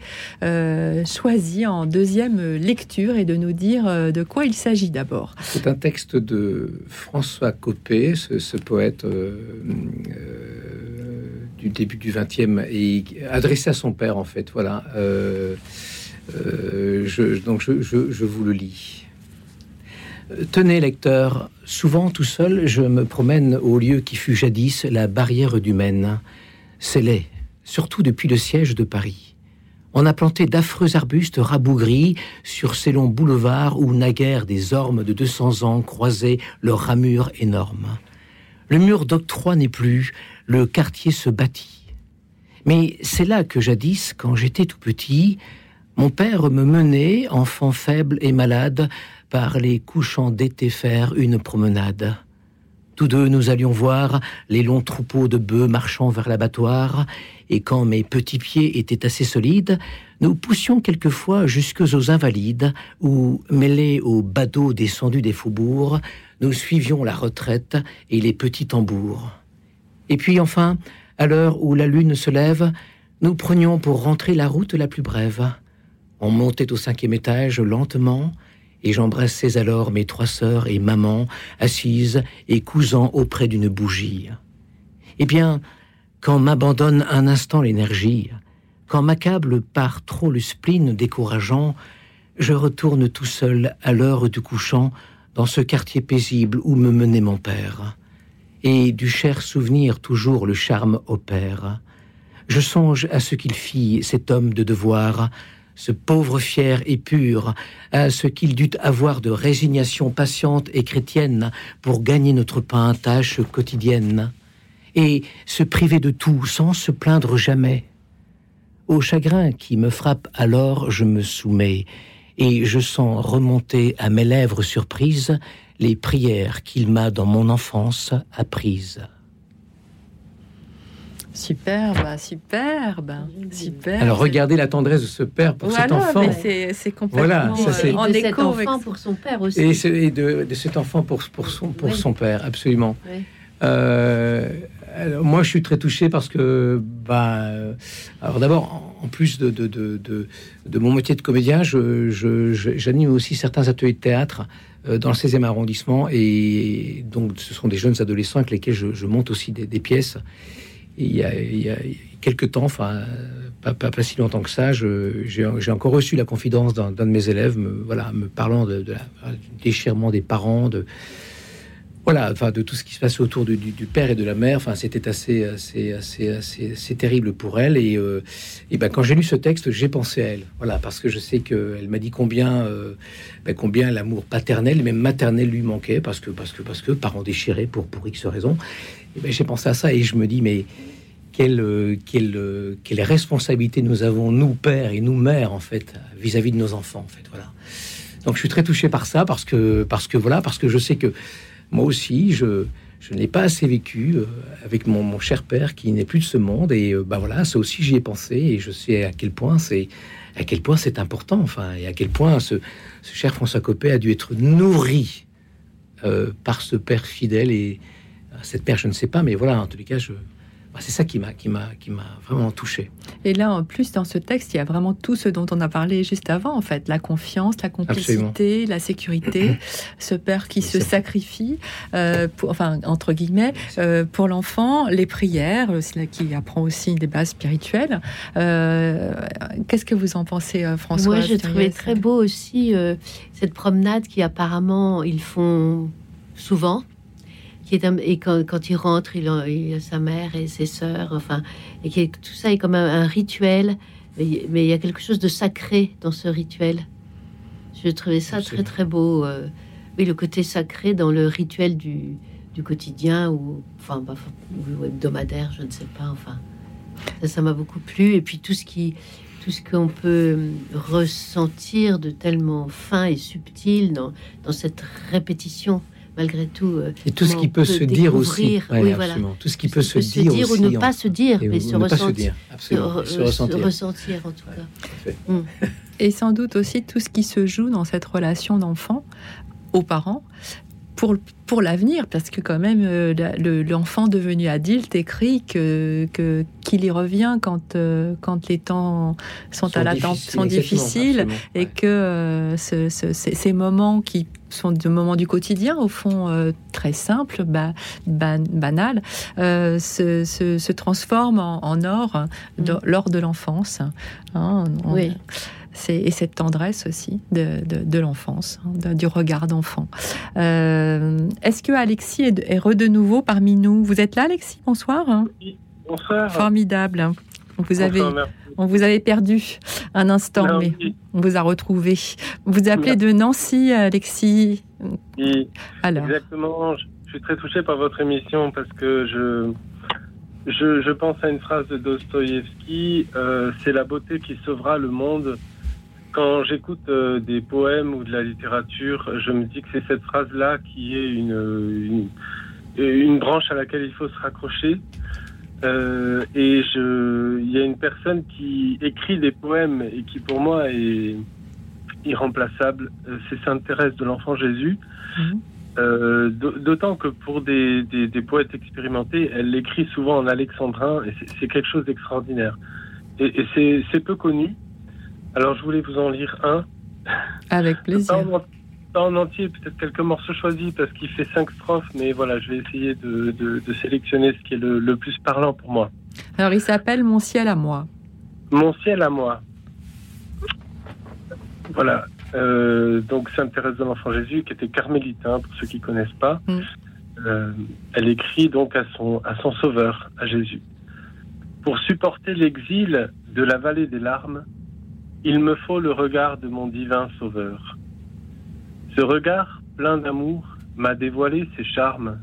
choisi en deuxième lecture et de nous dire de quoi il s'agit d'abord. C'est un texte de François Copé, ce, poète du début du XXe et adressé à son père en fait. Voilà. Euh, euh, donc je, vous le lis. Tenez lecteur, souvent tout seul, je me promène au lieu qui fut jadis la barrière du Maine. C'est laid, surtout depuis le siège de Paris. On a planté d'affreux arbustes rabougris sur ces longs boulevards où naguère des ormes de 200 ans croisaient leurs ramures énormes. Le mur d'octroi n'est plus, le quartier se bâtit. Mais c'est là que jadis, quand j'étais tout petit, mon père me menait, enfant faible et malade, par les couchants d'été faire une promenade. Tous deux, nous allions voir les longs troupeaux de bœufs marchant vers l'abattoir, et quand mes petits pieds étaient assez solides, nous poussions quelquefois jusque aux Invalides, où, mêlés aux badauds descendus des faubourgs, nous suivions la retraite et les petits tambours. Et puis enfin, à l'heure où la lune se lève, nous prenions pour rentrer la route la plus brève. On montait au cinquième étage lentement, et j'embrassais alors mes trois sœurs et maman, assises et cousant auprès d'une bougie. Eh bien, quand m'abandonne un instant l'énergie, quand m'accable par trop le spleen décourageant, je retourne tout seul à l'heure du couchant dans ce quartier paisible où me menait mon père. Et du cher souvenir toujours le charme opère. Je songe à ce qu'il fit, cet homme de devoir, ce pauvre fier et pur, à ce qu'il dut avoir de résignation patiente et chrétienne pour gagner notre pain, tâche quotidienne, et se priver de tout sans se plaindre jamais. Au chagrin qui me frappe alors, je me soumets, et je sens remonter à mes lèvres surprises les prières qu'il m'a dans mon enfance apprises. Superbe, superbe, superbe. Alors regardez la tendresse de ce père pour cet enfant. C'est complètement voilà, ça, en de cet enfant pour son père aussi. Et, de, cet enfant pour, pour, son, pour son père, absolument. Euh, moi, je suis très touché parce que, bah, alors d'abord, en plus de, de, de, de, mon métier de comédien, j'anime je, aussi certains ateliers de théâtre euh, dans le 16e arrondissement. Et donc, ce sont des jeunes adolescents avec lesquels je, monte aussi des, des pièces il, y a, il, quelques temps, enfin, pas, si longtemps que ça, j'ai encore reçu la confidence d'un de mes élèves, me, parlant de, déchirement des parents, de voilà, enfin, de tout ce qui se passe autour du, père et de la mère. Enfin, c'était assez, assez, assez, assez, terrible pour elle. Et, euh, ben, quand j'ai lu ce texte, j'ai pensé à elle. Voilà, parce que je sais qu'elle m'a dit combien, euh, ben, combien l'amour paternel, même maternel, lui manquait, parce que, parce que, parce que parents déchirés pour pour X raisons. Ben, j'ai pensé à ça et je me dis, mais quelle, euh, euh, quelle responsabilité nous avons, nous, pères et nous, mères, en fait, vis-à-vis de nos enfants, en fait, voilà. Donc je suis très touché par ça, parce que, parce que, voilà, parce que je sais que moi aussi, je, je n'ai pas assez vécu euh, avec mon, cher père qui n'est plus de ce monde, et ben voilà, ça aussi j'y ai pensé, et je sais à quel point c'est à quel point c'est important, enfin, et à quel point ce, ce cher François Copé a dû être nourri par ce père fidèle et, cette paire, je ne sais pas, mais voilà, en tous les cas, je, bah, c'est ça qui m'a qui m'a qui m'a vraiment touché. Et là, en plus, dans ce texte, il y a vraiment tout ce dont on a parlé juste avant, en fait, la confiance, la complicité, la sécurité, ce père qui se sacrifie, euh, pour, enfin entre guillemets, euh, pour l'enfant, les prières, euh, qui apprend aussi des bases spirituelles. Qu'est-ce que vous en pensez, François Moi, j'ai trouvé très beau aussi cette promenade qui apparemment ils font souvent qui est et quand, il rentre, il a, il a, sa mère et ses sœurs, enfin, et qui tout ça est comme un, rituel, mais, il y a quelque chose de sacré dans ce rituel. Je trouvais ça très très beau. Euh, oui, le côté sacré dans le rituel du, du quotidien ou enfin bah, ou hebdomadaire, je ne sais pas. Enfin, ça m'a beaucoup plu. Et puis tout ce qui tout ce qu'on peut ressentir de tellement fin et subtil dans, dans cette répétition malgré tout. Euh, et tout ce qui peut se dire aussi. oui, voilà. Tout ce qui peut se, dire, ou ne pas se dire, mais se, ressentir, se, ressentir. en tout cas. Mm. Et sans doute aussi tout ce qui se joue dans cette relation d'enfant aux parents pour, pour l'avenir, parce que quand même, euh, l'enfant devenu adulte écrit que qu'il y revient quand euh, quand les temps sont, à la sont difficiles et que euh, ces moments qui sont des moments du quotidien, au fond très simples, bah, banals, se, se, transforment en, or mm. lors de l'enfance. Hein, oui et cette tendresse aussi de, l'enfance, hein, du regard d'enfant. Euh, est-ce que Alexis est, est de nouveau parmi nous? Vous êtes là, Alexis? Bonsoir. Bonsoir. Formidable. On vous avait, on vous avait perdu un instant, mais on vous a retrouvé. Vous appelez de Nancy, Alexis. Alors. Exactement. Je suis très touché par votre émission parce que je, je, pense à une phrase de Dostoïevski euh, c'est la beauté qui sauvera le monde quand j'écoute euh, des poèmes ou de la littérature, je me dis que c'est cette phrase-là qui est une, une branche à laquelle il faut se raccrocher. Euh, et je, il y a une personne qui écrit des poèmes et qui pour moi est irremplaçable. Euh, c'est Sainte Thérèse de l'Enfant Jésus. Mhm. Euh, d'autant que pour des, des, des, poètes expérimentés, elle l'écrit souvent en alexandrin et c'est quelque chose d'extraordinaire. Et, et c'est peu connu. Alors je voulais vous en lire un. Avec plaisir en entier, peut-être quelques morceaux choisis parce qu'il fait cinq strophes, mais voilà, je vais essayer de, de, sélectionner ce qui est le, le, plus parlant pour moi. Alors, il s'appelle Mon ciel à moi. Mon ciel à moi. Voilà. Euh, donc, Sainte Thérèse de l'Enfant Jésus, qui était carmélitain, pour ceux qui connaissent pas. Mm. Euh, elle écrit donc à son, à son sauveur, à Jésus. Pour supporter l'exil de la vallée des larmes, il me faut le regard de mon divin sauveur. Ce regard plein d'amour m'a dévoilé ses charmes.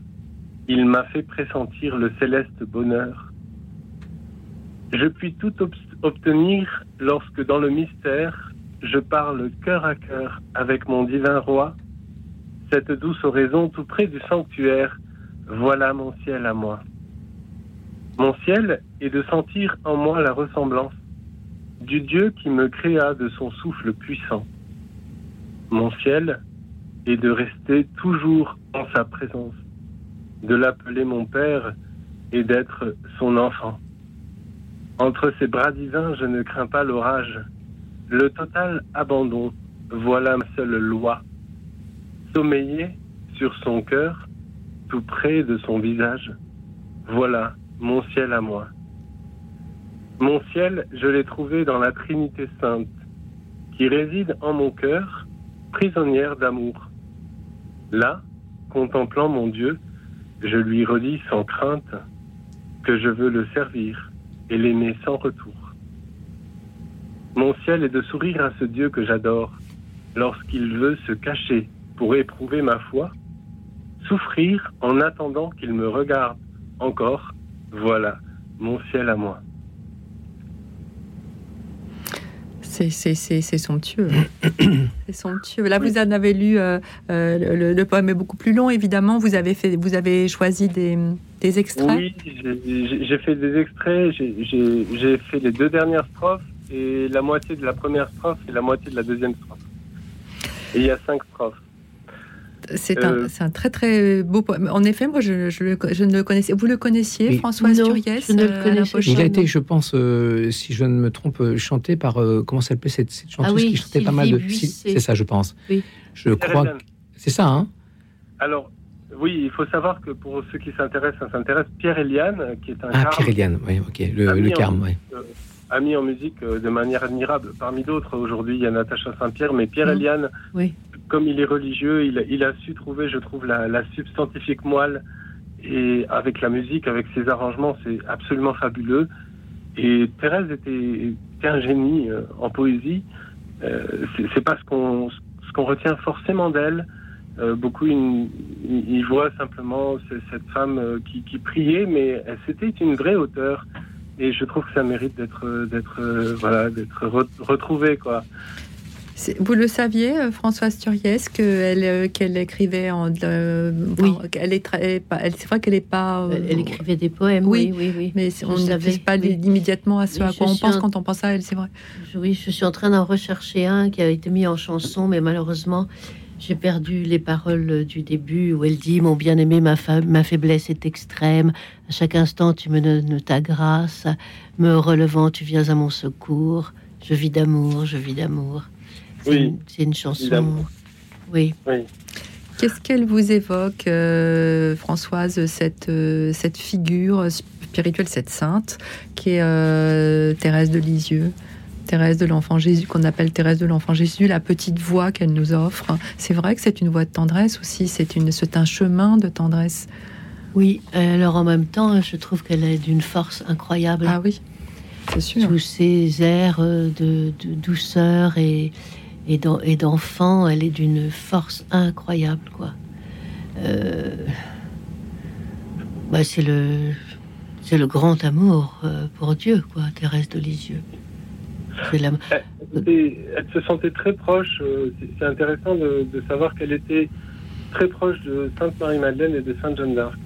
Il m'a fait pressentir le céleste bonheur. Je puis tout obtenir lorsque dans le mystère, je parle cœur à cœur avec mon divin roi. Cette douce oraison tout près du sanctuaire, voilà mon ciel à moi. Mon ciel est de sentir en moi la ressemblance du Dieu qui me créa de son souffle puissant. Mon ciel et de rester toujours en sa présence, de l'appeler mon Père et d'être son enfant. Entre ses bras divins, je ne crains pas l'orage. Le total abandon, voilà ma seule loi. Sommeiller sur son cœur, tout près de son visage, voilà mon ciel à moi. Mon ciel, je l'ai trouvé dans la Trinité sainte, qui réside en mon cœur, prisonnière d'amour. Là, contemplant mon Dieu, je lui redis sans crainte que je veux le servir et l'aimer sans retour. Mon ciel est de sourire à ce Dieu que j'adore lorsqu'il veut se cacher pour éprouver ma foi, souffrir en attendant qu'il me regarde encore. Voilà mon ciel à moi. C'est somptueux. c'est somptueux. Là, vous en avez lu, euh, euh, le, poème est beaucoup plus long, évidemment. Vous avez, fait, vous avez choisi des, des extraits Oui, j'ai fait des extraits. J'ai fait les deux dernières strophes et la moitié de la première strophe et la moitié de la deuxième strophe. Et il y a cinq strophes. C'est un, euh, un, très très beau poème. En effet, moi je, je, ne le connaissais. Vous le connaissiez, François le connaissais. Il a été, je pense, euh, si je ne me trompe, euh, chanté par comment s'appelait cette, cette ah chanteuse qui chantait pas mal de. C'est ça, je pense. Oui. Je crois. C'est ça, hein? Alors. Oui, il faut savoir que pour ceux qui s'intéressent, ça Pierre Eliane, qui est un ah, Pierre Eliane, oui, ok, le, le carme, oui. ami en musique de manière admirable. Parmi d'autres, aujourd'hui, il y a Natacha Saint-Pierre, mais Pierre mmh. Eliane, oui comme il est religieux, il, a su trouver, je trouve, la, substantifique moelle. Et avec la musique, avec ses arrangements, c'est absolument fabuleux. Et Thérèse était, un génie euh, en poésie. Euh, c'est pas ce qu'on retient forcément d'elle. Euh, beaucoup ils, voient simplement cette femme qui, priait, mais c'était une vraie auteure. Et je trouve que ça mérite d'être voilà d'être retrouvée quoi. Vous le saviez, euh, Françoise Turiès, qu'elle euh, qu'elle écrivait en. Euh, oui. Elle est. C'est vrai qu'elle n'est pas. Elle écrivait des poèmes, oui, oui, oui. Mais on ne savait pas immédiatement à ce à quoi on pense quand on pense à elle, c'est vrai. Oui, je suis en train d'en rechercher un qui a été mis en chanson, mais malheureusement, j'ai perdu les paroles du début où elle dit Mon bien-aimé, ma, ma faiblesse est extrême. À chaque instant, tu me donnes ta grâce. Me relevant, tu viens à mon secours. Je vis d'amour, je vis d'amour. C'est une, chanson. Oui. Qu'est-ce qu'elle vous évoque, euh, Françoise, cette, euh, cette figure spirituelle, cette sainte, qui est euh, Thérèse de Lisieux Thérèse de l'Enfant Jésus, qu'on appelle Thérèse de l'Enfant Jésus, la petite voix qu'elle nous offre. C'est vrai que c'est une voix de tendresse aussi, c'est un chemin de tendresse. Oui, alors en même temps, je trouve qu'elle est d'une force incroyable. Ah oui, c'est sûr. Tous ces airs de douceur et, et d'enfant, elle est d'une force incroyable, quoi. Euh, bah, c'est le c'est le grand amour euh, pour Dieu, quoi, Thérèse de Lisieux. Elle, elle, se sentait très proche. Euh, c'est intéressant de, savoir qu'elle était très proche de Sainte Marie-Madeleine et de Sainte Jeanne d'Arc.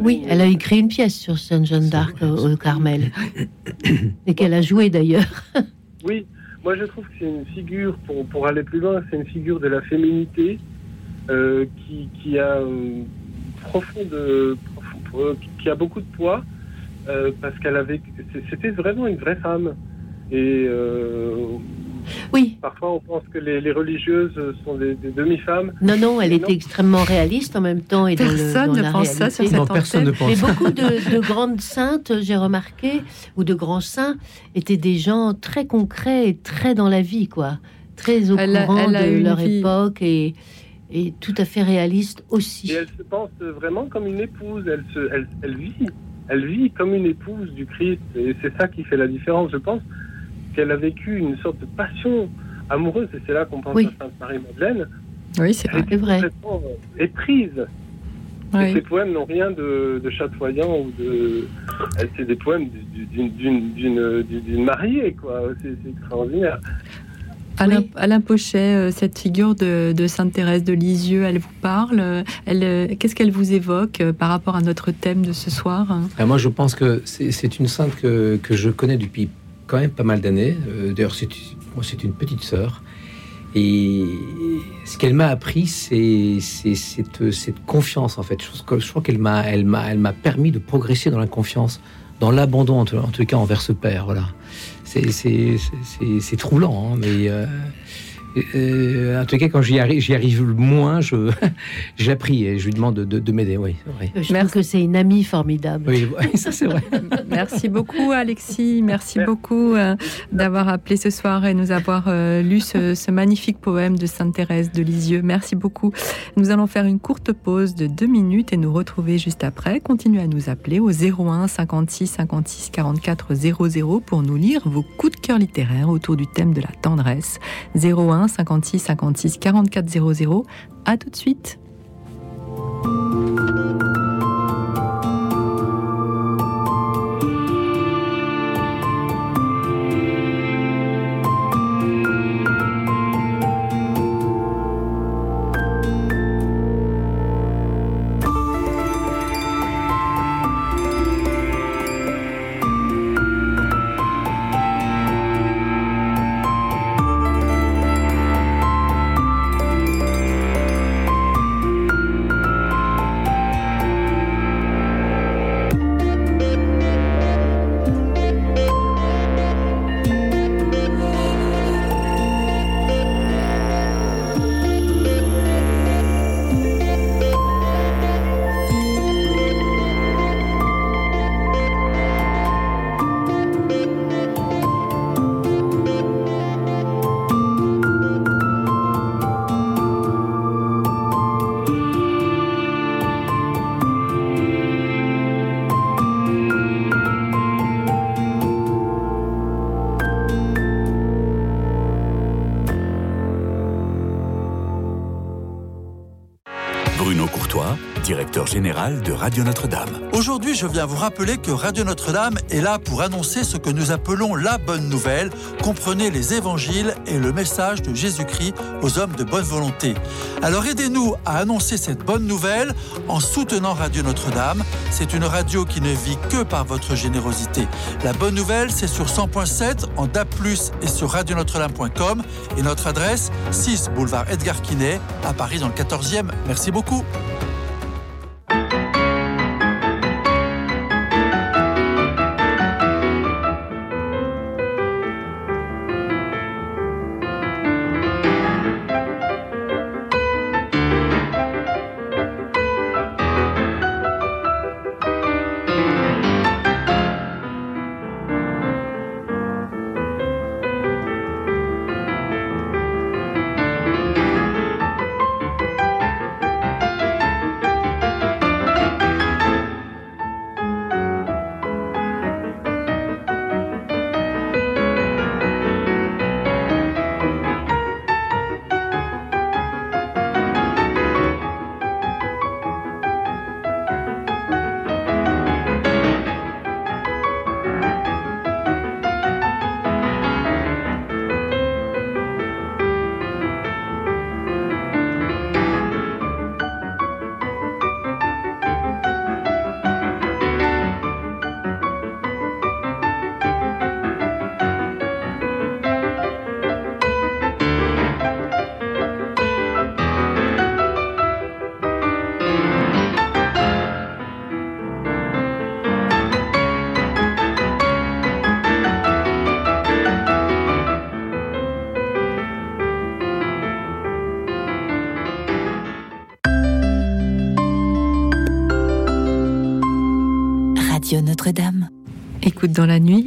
oui, elle a écrit une pièce sur Sainte Jeanne d'Arc au, Carmel, et qu'elle a joué d'ailleurs. oui, moi je trouve que c'est une figure, pour, pour aller plus loin, c'est une figure de la féminité euh, qui, qui, a profonde, qui a beaucoup de poids, euh, parce qu'elle avait, c'était vraiment une vraie femme. Et euh, oui. Parfois, on pense que les, religieuses sont des, demi-femmes. Non, non, elle était extrêmement réaliste en même temps. Et personne dans ne pense ça sur cette personne ne pense Mais beaucoup de, grandes saintes, j'ai remarqué, ou de grands saints, étaient des gens très concrets et très dans la vie, quoi. Très au courant de leur époque et, et tout à fait réaliste aussi. Et elle se pense vraiment comme une épouse. Elle, se, elle, elle vit. Elle vit comme une épouse du Christ. Et c'est ça qui fait la différence, je pense qu'elle a vécu une sorte de passion amoureuse, et c'est là qu'on pense à Sainte Marie-Madeleine. Oui, c'est vrai. Éprise. Oui. ces poèmes n'ont rien de, chatoyant ou de. C'est des poèmes d'une mariée, quoi. C'est extraordinaire. Alain, Pochet, euh, cette figure de, Sainte Thérèse de Lisieux, elle vous parle elle, euh, Qu'est-ce qu'elle vous évoque euh, par rapport à notre thème de ce soir ah, Moi, je pense que c'est une sainte que, que, je connais depuis quand même pas mal d'années. Euh, d'ailleurs, c'est, c'est une petite sœur. Et ce qu'elle m'a appris, c'est, cette, confiance, en fait. Je, crois qu'elle m'a, elle m'a, elle m'a permis de progresser dans la confiance, dans l'abandon, en, tout cas, envers ce père. Voilà. C'est, c'est, troublant, hein, mais. Euh, euh, en tout cas, quand j'y arrive, j'y arrive moins, je, j'appris et je lui demande de, de, m'aider. Oui, Je pense que c'est une amie formidable. Oui, ça c'est vrai. Merci beaucoup, Alexis. Merci beaucoup euh, d'avoir appelé ce soir et nous avoir euh, lu ce, magnifique poème de Sainte Thérèse de Lisieux. Merci beaucoup. Nous allons faire une courte pause de deux minutes et nous retrouver juste après. Continuez à nous appeler au 01 56 56 44 00 pour nous lire vos coups de cœur littéraires autour du thème de la tendresse. 01 56 56 44 00. À tout de suite. Général de Radio Notre-Dame. Aujourd'hui, je viens vous rappeler que Radio Notre-Dame est là pour annoncer ce que nous appelons la bonne nouvelle. Comprenez les évangiles et le message de Jésus-Christ aux hommes de bonne volonté. Alors aidez-nous à annoncer cette bonne nouvelle en soutenant Radio Notre-Dame. C'est une radio qui ne vit que par votre générosité. La bonne nouvelle, c'est sur 100.7 en DAP+, et sur radionotre-dame.com et notre adresse 6 boulevard Edgar Quinet à Paris dans le 14e. Merci beaucoup.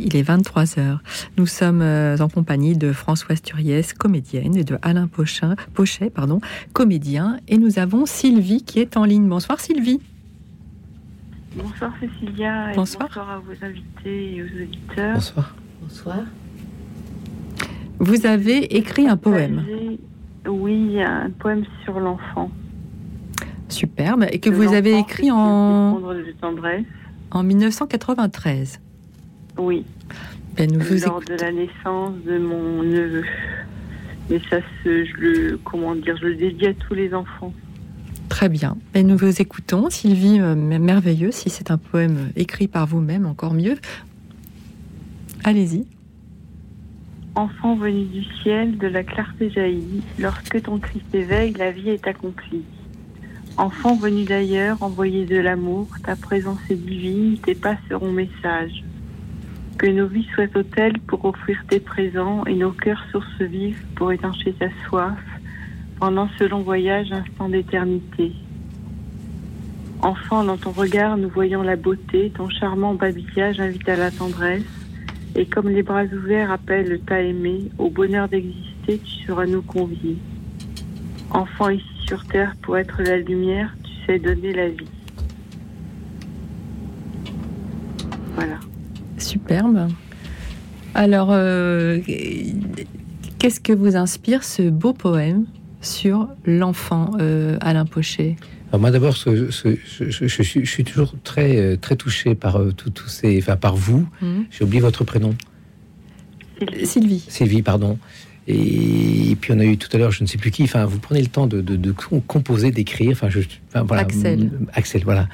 Il est 23h. Nous sommes euh, en compagnie de Françoise Turiès, comédienne, et de Alain Pochin, Pochet, pardon, comédien. Et nous avons Sylvie qui est en ligne. Bonsoir Sylvie. Bonsoir Cécilia. Et bonsoir. à vos invités et aux auditeurs. Bonsoir. Bonsoir. Vous avez écrit un poème. Oui, un poème sur l'enfant. Superbe. Et que vous avez écrit en... En 1993. Oui. Ben, nous vous Lors de la naissance de mon neveu. Mais ça, je le, comment dire, je le dédie à tous les enfants. Très bien. Et ben, nous vous écoutons. Sylvie, euh, merveilleux. Si c'est un poème écrit par vous-même, encore mieux. Allez-y. Enfant venu du ciel, de la clarté jaillit, lorsque ton Christ éveille, la vie est accomplie. Enfant venu d'ailleurs, envoyé de l'amour, ta présence est divine, tes pas seront messages. Que nos vies soient hôtels pour offrir tes présents et nos cœurs sources vives pour étancher ta soif pendant ce long voyage, instant d'éternité. Enfant, dans ton regard, nous voyons la beauté, ton charmant babillage invite à la tendresse, et comme les bras ouverts appellent ta aimé, au bonheur d'exister, tu seras nous convier. Enfant ici sur terre pour être la lumière, tu sais donner la vie. Voilà. Superbe. Alors, euh, qu'est-ce que vous inspire ce beau poème sur l'enfant, euh, Alain Pochet? Moi d'abord, je, suis, toujours très euh, très touché par euh, tous ces, enfin par vous. Mhm. J'ai oublié votre prénom. Sylvie. Sylvie, pardon. Et, puis on a eu tout à l'heure, je ne sais plus qui. Enfin, vous prenez le temps de, composer, d'écrire. Enfin, je, voilà, Axel. Axel, voilà.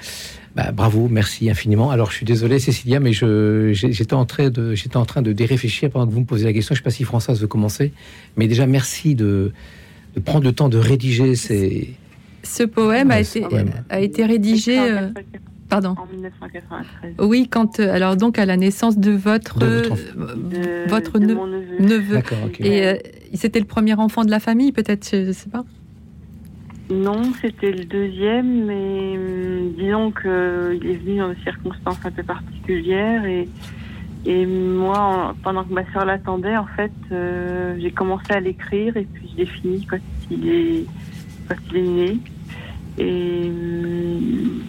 Bah, bravo, merci infiniment. Alors, je suis désolé, Cécilia, mais j'étais en train de, j'étais en train de déréfléchir pendant que vous me posez la question. Je ne sais pas si Françoise veut commencer, mais déjà merci de, de prendre le temps de rédiger ces ce poème a, été, a été rédigé. Euh, pardon. En 1993. Oui, quand euh, alors donc à la naissance de votre votre, neveu. Et euh, c'était le premier enfant de la famille, peut-être, je ne sais pas. Non, c'était le deuxième, mais hum, disons qu'il est venu dans des circonstances un peu particulières et, et moi, pendant que ma soeur l'attendait, en fait, j'ai commencé à l'écrire et puis je l'ai fini quand il est quand il est né. Et hum,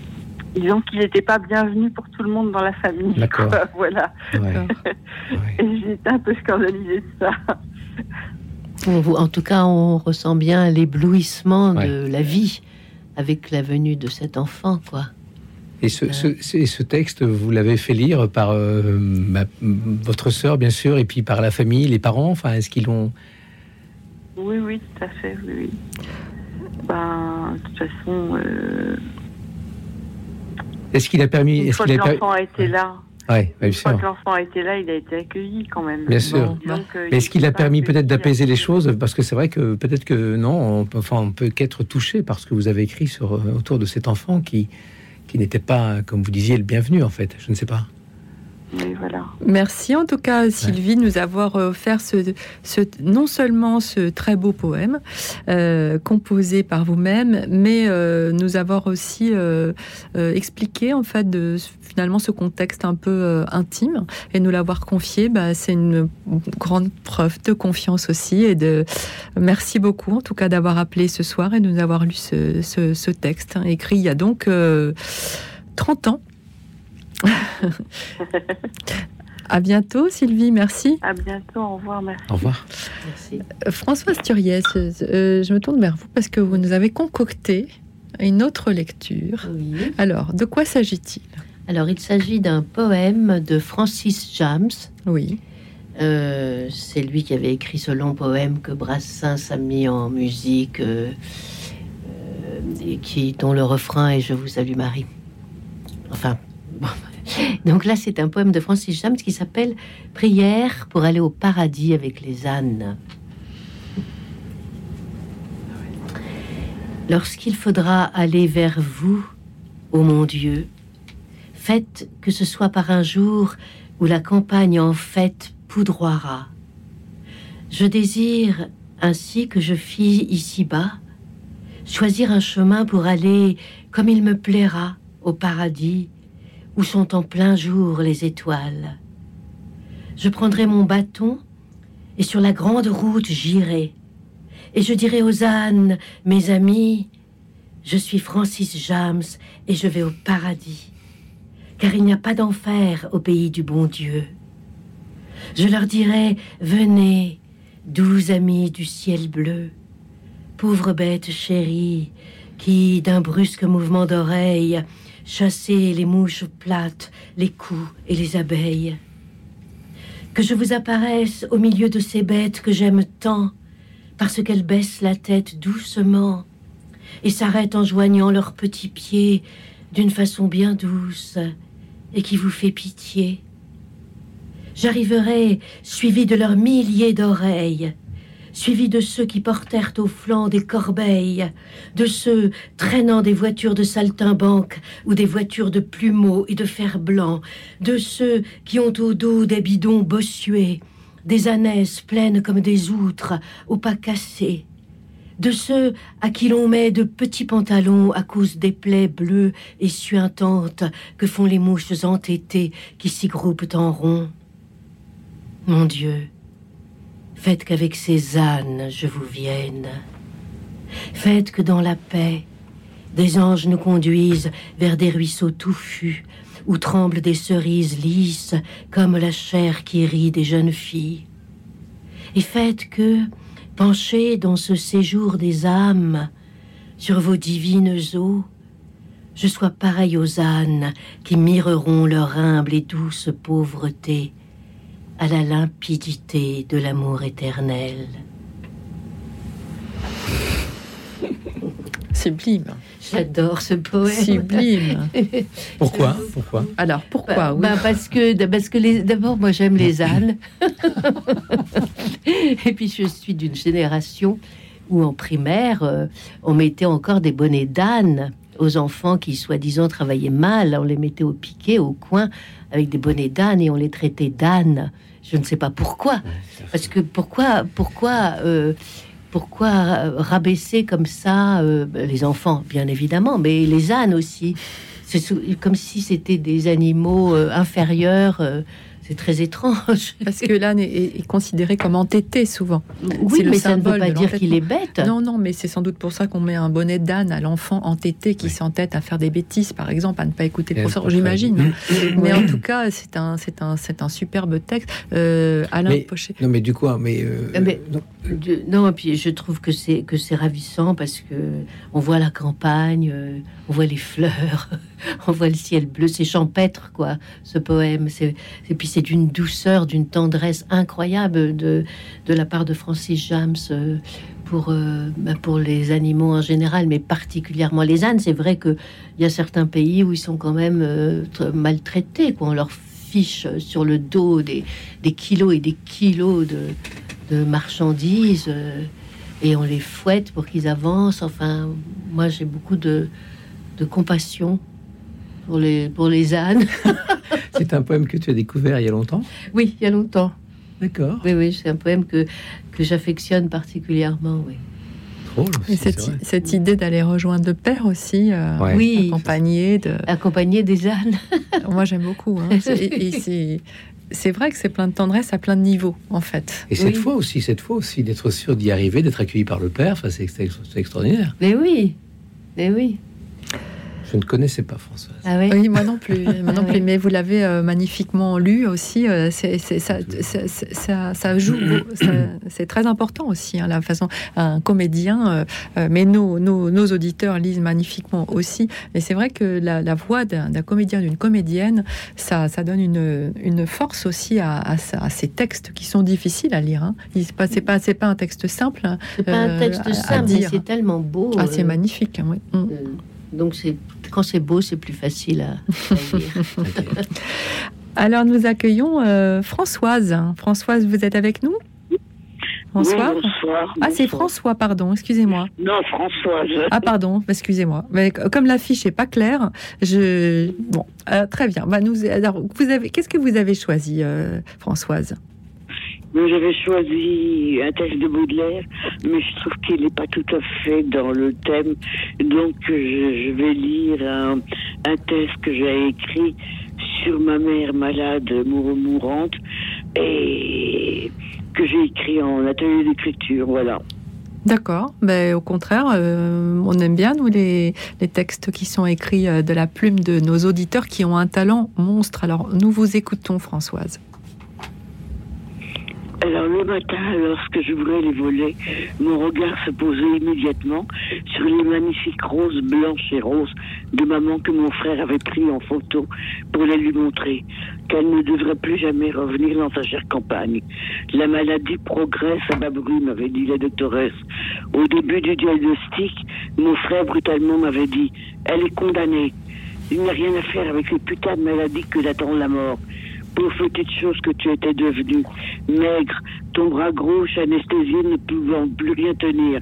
disons qu'il n'était pas bienvenu pour tout le monde dans la famille. D'accord. Voilà. et j'étais un peu scandalisée de ça. En tout cas, on ressent bien l'éblouissement de la vie avec la venue de cet enfant, quoi. Et ce, ce, texte, vous l'avez fait lire par euh, votre sœur, bien sûr, et puis par la famille, les parents. Enfin, est-ce qu'ils l'ont Oui, oui, tout à fait. Oui, oui. Ben, de toute façon. Euh, est-ce qu'il a permis. Une fois que l'enfant a été là. Ouais, Une fois que l'enfant a été là, il a été accueilli quand même. Bien sûr. Euh, est-ce qu'il a permis peut-être d'apaiser les choses? Parce que c'est vrai que peut-être que non, on, enfin, on peut qu'être touché par ce que vous avez écrit sur, euh, autour de cet enfant qui, qui n'était pas, comme vous disiez, le bienvenu en fait. Je ne sais pas. Merci en tout cas Sylvie de nous avoir offert ce, non seulement ce très beau poème euh, composé par vous-même, mais euh, nous avoir aussi euh, expliqué en fait de, finalement ce contexte un peu intime et nous l'avoir confié, bah, c'est une grande preuve de confiance aussi et de merci beaucoup en tout cas d'avoir appelé ce soir et de nous avoir lu ce, texte écrit il y a donc 30 ans. à bientôt, Sylvie. Merci. À bientôt. Au revoir. Merci. Au revoir. Merci. Euh, Françoise Turiès, euh, je me tourne vers vous parce que vous nous avez concocté une autre lecture. Alors, de quoi s'agit-il? Alors, il s'agit d'un poème de Francis James. Oui. Euh, c'est lui qui avait écrit ce long poème que Brassens a mis en musique, et qui, dont le refrain est Je vous salue Marie. Enfin, donc là, c'est un poème de Francis James qui s'appelle Prière pour aller au paradis avec les ânes. Lorsqu'il faudra aller vers vous, ô mon Dieu, faites que ce soit par un jour où la campagne en fête poudroiera. Je désire, ainsi que je fis ici-bas, choisir un chemin pour aller, comme il me plaira, au paradis, où sont en plein jour les étoiles. Je prendrai mon bâton et sur la grande route j'irai. Et je dirai aux ânes, mes amis, je suis Francis James et je vais au paradis, car il n'y a pas d'enfer au pays du bon Dieu. Je leur dirai, venez, doux amis du ciel bleu, pauvre bête chérie, qui, d'un brusque mouvement d'oreille, chassez les mouches plates, les coups et les abeilles. Que je vous apparaisse au milieu de ces bêtes que j'aime tant, parce qu'elles baissent la tête doucement et s'arrêtent en joignant leurs petits pieds d'une façon bien douce et qui vous fait pitié. J'arriverai suivi de leurs milliers d'oreilles, suivi de ceux qui portèrent au flanc des corbeilles, de ceux traînant des voitures de saltimbanque ou des voitures de plumeaux et de fer blanc, de ceux qui ont au dos des bidons bossués, des ânesses pleines comme des outres, aux pas cassés, de ceux à qui l'on met de petits pantalons à cause des plaies bleues et suintantes que font les mouches entêtées qui s'y groupent en rond. Mon Dieu, Faites qu'avec ces ânes je vous vienne. Faites que dans la paix, des anges nous conduisent vers des ruisseaux touffus, où tremblent des cerises lisses comme la chair qui rit des jeunes filles. Et faites que, penchés dans ce séjour des âmes, sur vos divines eaux, je sois pareil aux ânes qui mireront leur humble et douce pauvreté à la limpidité de l'amour éternel. Sublime. J'adore ce poème. Sublime. Pourquoi Pourquoi Alors pourquoi bah, bah, Parce que parce que les, d'abord moi j'aime les ânes. Et puis je suis d'une génération où en primaire euh, on mettait encore des bonnets d'âne aux enfants qui soi-disant travaillaient mal. On les mettait au piquet, au coin, avec des bonnets d'âne et on les traitait d'âne. Je ne sais pas pourquoi. Parce que pourquoi, pourquoi, euh, pourquoi rabaisser comme ça euh, les enfants, bien évidemment, mais les ânes aussi. C'est comme si c'était des animaux euh, inférieurs c'est très étrange. Parce que l'âne est, considéré comme entêté souvent. Oui, mais ça ne veut pas dire qu'il est bête. Non, non, mais c'est sans doute pour ça qu'on met un bonnet d'âne à l'enfant entêté qui s'entête à faire des bêtises, par exemple, à ne pas écouter le professeur, j'imagine. mais en tout cas, c'est un, c'est un, c'est un superbe texte. Euh, Alain mais, Pochet. Non, mais du coup, mais, euh, ah, non. non, et puis je trouve que c'est que c'est ravissant parce que on voit la campagne, euh, on voit les fleurs, on voit le ciel bleu, c'est champêtre, quoi, ce poème. Et puis c'est d'une douceur, d'une tendresse incroyable de, de la part de Francis James euh, pour, euh, bah, pour les animaux en général, mais particulièrement les ânes. C'est vrai qu'il y a certains pays où ils sont quand même euh, maltraités, quoi. On leur fiche sur le dos des, des kilos et des kilos de, de marchandises. et on les fouette pour qu'ils avancent. Enfin, moi, j'ai beaucoup de, de compassion pour les, pour les ânes. c'est un poème que tu as découvert il y a longtemps? Oui, il y a longtemps. D'accord. Oui, oui, c'est un poème que, que j'affectionne particulièrement, oui. Et cette, cette, idée d'aller rejoindre le père aussi, euh, oui, accompagné de accompagné des ânes. Moi j'aime beaucoup. Hein. c'est vrai que c'est plein de tendresse à plein de niveaux en fait. Et cette fois aussi, cette fois aussi, d'être sûr d'y arriver, d'être accueilli par le père, enfin, c'est extraordinaire. Mais oui, mais oui. Je ne connaissais pas Françoise. Ah oui, moi non plus. Moi non ah plus. Mais vous l'avez euh, magnifiquement lu aussi. Euh, c'est, ça, ça, ça, joue. c'est très important aussi, hein, la façon. Un comédien, euh, mais nos, nos, nos, auditeurs lisent magnifiquement aussi. Mais c'est vrai que la, la voix d'un, comédien, d'une comédienne, ça, ça donne une, une force aussi à, à, ces textes qui sont difficiles à lire. Hein. C'est pas, c'est pas, c'est pas un texte simple. Hein, c'est pas un texte simple, mais c'est tellement beau. Ah, c'est magnifique. Oui. Mm. Donc c'est quand c'est beau, c'est plus facile à, lire. Alors nous accueillons euh, Françoise. Françoise, vous êtes avec nous? François? Bonsoir, Ah, c'est François, pardon, excusez-moi. Non, Françoise. Ah, pardon, excusez-moi. Mais comme l'affiche est pas claire, je. Bon, euh, très bien. Bah, nous, alors, vous avez, qu'est-ce que vous avez choisi, euh, Françoise? J'avais choisi un texte de Baudelaire, mais je trouve qu'il n'est pas tout à fait dans le thème. Donc, je, vais lire un, texte que j'ai écrit sur ma mère malade, mourante, et que j'ai écrit en atelier d'écriture. Voilà. D'accord, mais au contraire, euh, on aime bien, nous, les, les, textes qui sont écrits euh, de la plume de nos auditeurs qui ont un talent monstre. Alors, nous vous écoutons, Françoise. Alors le matin, lorsque je voulais les voler, mon regard se posait immédiatement sur les magnifiques roses blanches et roses de maman que mon frère avait pris en photo pour les lui montrer, qu'elle ne devrait plus jamais revenir dans sa chère campagne. La maladie progresse à bas bruit, m'avait dit la doctoresse. Au début du diagnostic, mon frère brutalement m'avait dit, elle est condamnée. Il n'y a rien à faire avec les putains de maladies que d'attendre la mort pauvre petite chose que tu étais devenue, maigre, ton bras gauche anesthésié ne pouvant plus rien tenir.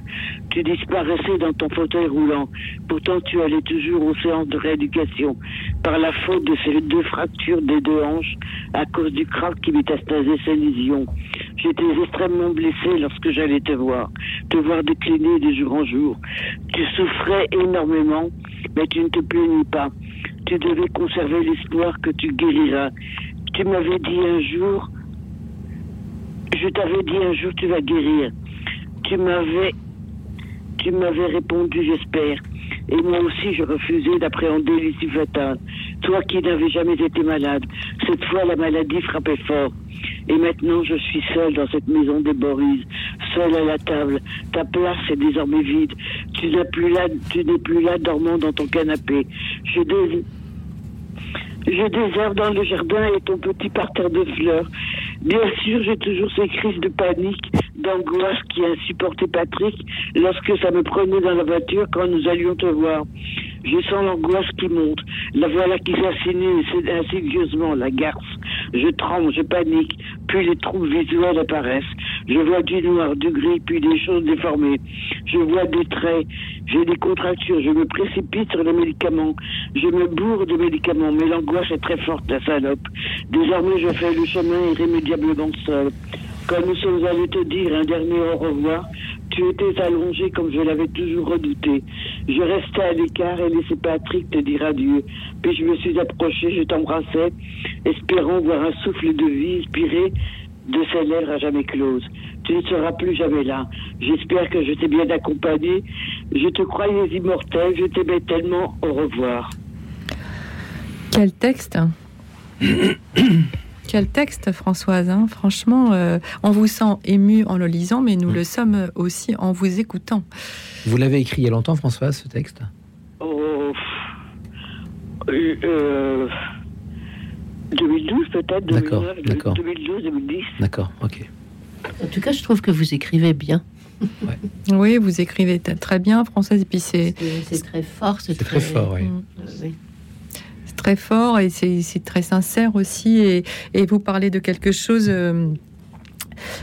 Tu disparaissais dans ton fauteuil roulant. Pourtant, tu allais toujours aux séances de rééducation par la faute de ces deux fractures des deux hanches à cause du crack qui métastasait ses lésions. J'étais extrêmement blessé lorsque j'allais te voir, te voir décliner de jour en jour. Tu souffrais énormément, mais tu ne te plaignis pas. Tu devais conserver l'espoir que tu guériras tu m'avais dit un jour, je t'avais dit un jour tu vas guérir. Tu m'avais, tu m'avais répondu j'espère. Et moi aussi je refusais d'appréhender l'issue fatale. Toi qui n'avais jamais été malade, cette fois la maladie frappait fort. Et maintenant je suis seule dans cette maison des Boris, seule à la table. Ta place est désormais vide. Tu n'es plus là, tu n'es plus là dormant dans ton canapé. Je désire je désherbe dans le jardin et ton petit parterre de fleurs. Bien sûr, j'ai toujours ces crises de panique, d'angoisse qui insupportait Patrick lorsque ça me prenait dans la voiture quand nous allions te voir. Je sens l'angoisse qui monte. La voilà qui s'insinue insidieusement, la garce. Je tremble, je panique, puis les troubles visuels apparaissent. Je vois du noir, du gris, puis des choses déformées. Je vois des traits, j'ai des contractures, je me précipite sur les médicaments. Je me bourre de médicaments, mais l'angoisse est très forte, la salope. Désormais, je fais le chemin irrémédiablement seul. Quand nous sommes allés te dire un dernier au revoir, tu étais allongé comme je l'avais toujours redouté. Je restais à l'écart et laissais Patrick te dire adieu. Puis je me suis approché, je t'embrassais, espérant voir un souffle de vie inspiré de ces lèvres à jamais closes. Tu ne seras plus jamais là. J'espère que je t'ai bien accompagné. Je te croyais immortel, je t'aimais tellement. Au revoir. Quel texte hein. Quel texte, Françoise. Hein. Franchement, euh, on vous sent ému en le lisant, mais nous mm. le sommes aussi en vous écoutant. Vous l'avez écrit il y a longtemps, Françoise, ce texte? Oh, 2012 peut-être, 2012, 2010. D'accord, ok. En tout cas, je trouve que vous écrivez bien. Oui, vous écrivez très bien, Françoise, et puis c'est... C'est très fort. C'est très, fort, oui. Mm. oui très fort et c'est très sincère aussi. Et, vous parlez de quelque chose. Euh,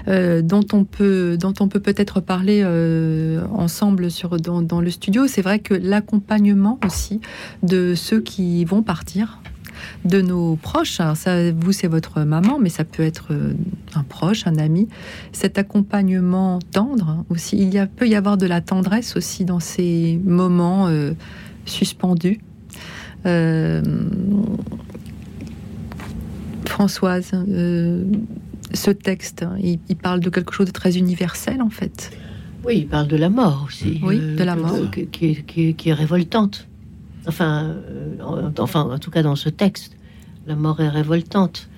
euh, dont on peut dont on peut peut-être parler euh, ensemble dans, le studio c'est vrai que l'accompagnement aussi de ceux qui vont partir de nos proches ça vous c'est votre maman mais ça peut être un proche un ami cet accompagnement tendre aussi il y a, peut y avoir de la tendresse aussi dans ces moments suspendus Françoise, euh, ce texte, il, parle de quelque chose de très universel en fait. Oui, il parle de la mort aussi. Oui, euh, de la mort. Qui, est révoltante. Enfin, enfin, en tout cas dans ce texte, la mort est révoltante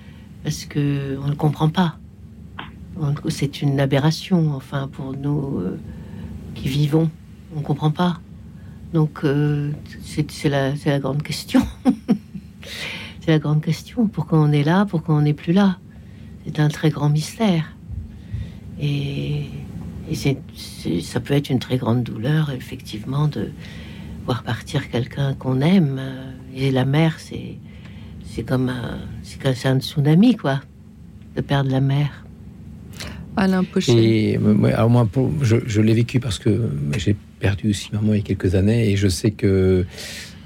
parce que on ne comprend pas. C'est une aberration. Enfin, pour nous qui vivons, on ne comprend pas. Donc, euh, c'est la, la, grande question. c'est la grande question. Pourquoi on est là? Pourquoi on n'est plus là? C'est un très grand mystère. Et, et ça peut être une très grande douleur, effectivement, de voir partir quelqu'un qu'on aime. Et la mer, c'est c'est comme un, c'est un tsunami, quoi, de perdre la mer. Alain Pochet. Et alors moi, je, je l'ai vécu parce que j'ai perdu aussi maman il y a quelques années et je sais que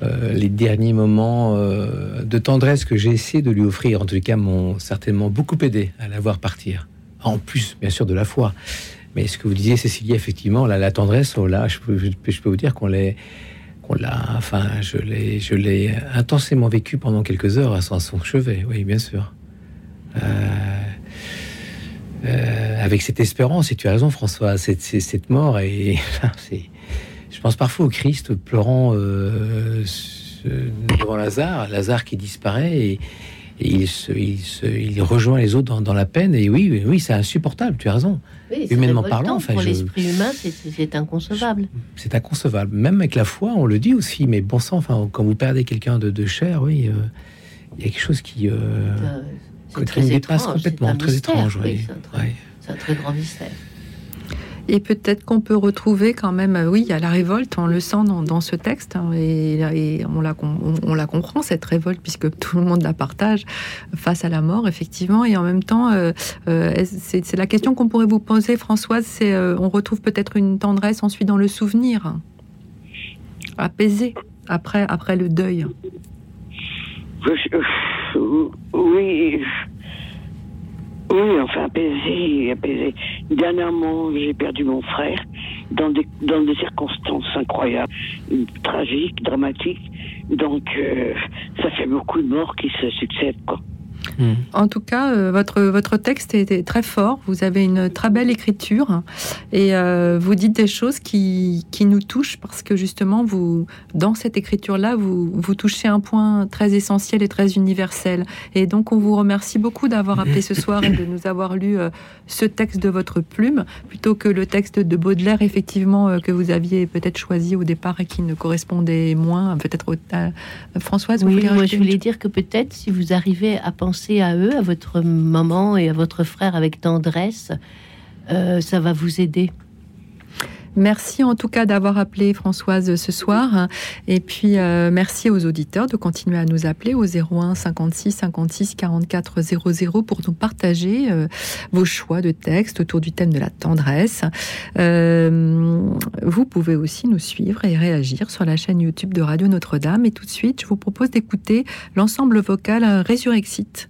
euh, les derniers moments euh, de tendresse que j'ai essayé de lui offrir, en tout cas, m'ont certainement beaucoup aidé à la voir partir. en plus, bien sûr, de la foi. Mais ce que vous disiez, Cécilie, effectivement, la, la tendresse, oh là, je peux, vous dire qu'on l'a, enfin, je l'ai, je l'ai intensément vécu pendant quelques heures à son, chevet, oui, bien sûr. Euh, avec cette espérance, et tu as raison, François, cette, cette mort, et c'est, je pense parfois au Christ pleurant euh, devant Lazare, Lazare qui disparaît, et, il, se, il, rejoint les autres dans, la peine. Et oui, oui, c'est insupportable. Tu as raison. Humainement parlant, enfin, pour l'esprit humain, c'est inconcevable. C'est inconcevable. Même avec la foi, on le dit aussi. Mais bon sang, enfin, quand vous perdez quelqu'un de, de, cher, oui, euh, il y a quelque chose qui, euh, très dépasse complètement, très étrange. C'est un très grand mystère. Et peut-être qu'on peut retrouver quand même, euh, oui, a la révolte, on le sent dans, ce texte, hein, et, on, la, on, la comprend, cette révolte, puisque tout le monde la partage face à la mort, effectivement. Et en même temps, euh, euh, c'est la question qu'on pourrait vous poser, Françoise, c'est on retrouve peut-être une tendresse ensuite dans le souvenir, apaisé, après, après le deuil. Oui, oui, enfin, apaisé, apaisé. Dernièrement, j'ai perdu mon frère dans des, dans des circonstances incroyables, tragiques, dramatiques. Donc, euh, ça fait beaucoup de morts qui se succèdent, quoi. Hmm. En tout cas, euh, votre, votre texte est, très fort. Vous avez une très belle écriture et euh, vous dites des choses qui, qui, nous touchent parce que justement, vous, dans cette écriture-là, vous, vous touchez un point très essentiel et très universel. Et donc, on vous remercie beaucoup d'avoir appelé ce soir et de nous avoir lu euh, ce texte de votre plume plutôt que le texte de Baudelaire, effectivement, que vous aviez peut-être choisi au départ et qui ne correspondait moins, peut-être à Françoise. Oui, moi, je voulais dire que peut-être si vous arrivez à penser à eux, à votre maman et à votre frère avec tendresse, euh, ça va vous aider. Merci en tout cas d'avoir appelé Françoise ce soir. Et puis euh, merci aux auditeurs de continuer à nous appeler au 01 56 56 44 00 pour nous partager euh, vos choix de texte autour du thème de la tendresse. vous pouvez aussi nous suivre et réagir sur la chaîne YouTube de Radio Notre-Dame. Et tout de suite, je vous propose d'écouter l'ensemble vocal Résurrexite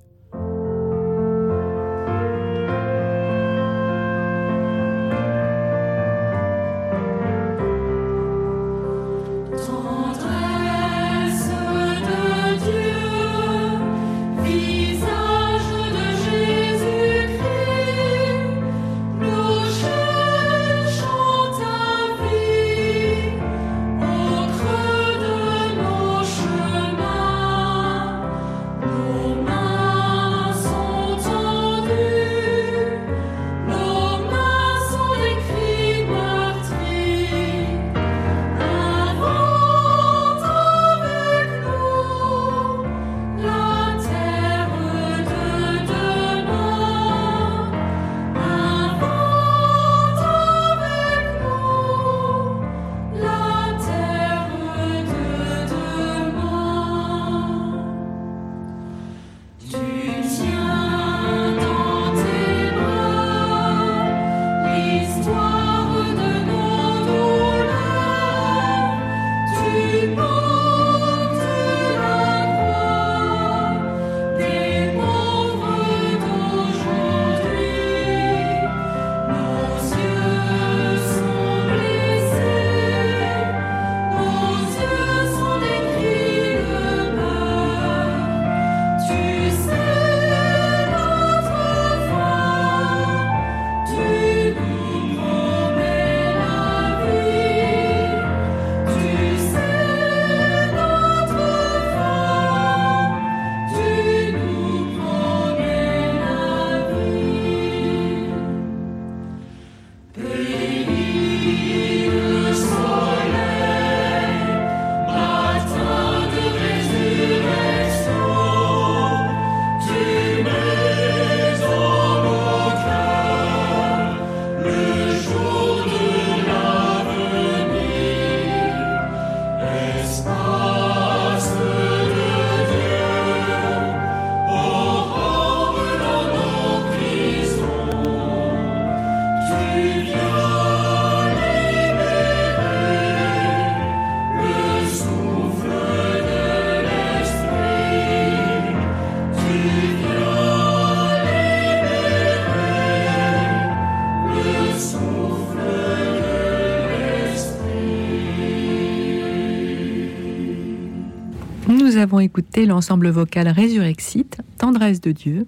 Écouté l'ensemble vocal Résurrexite, Tendresse de Dieu.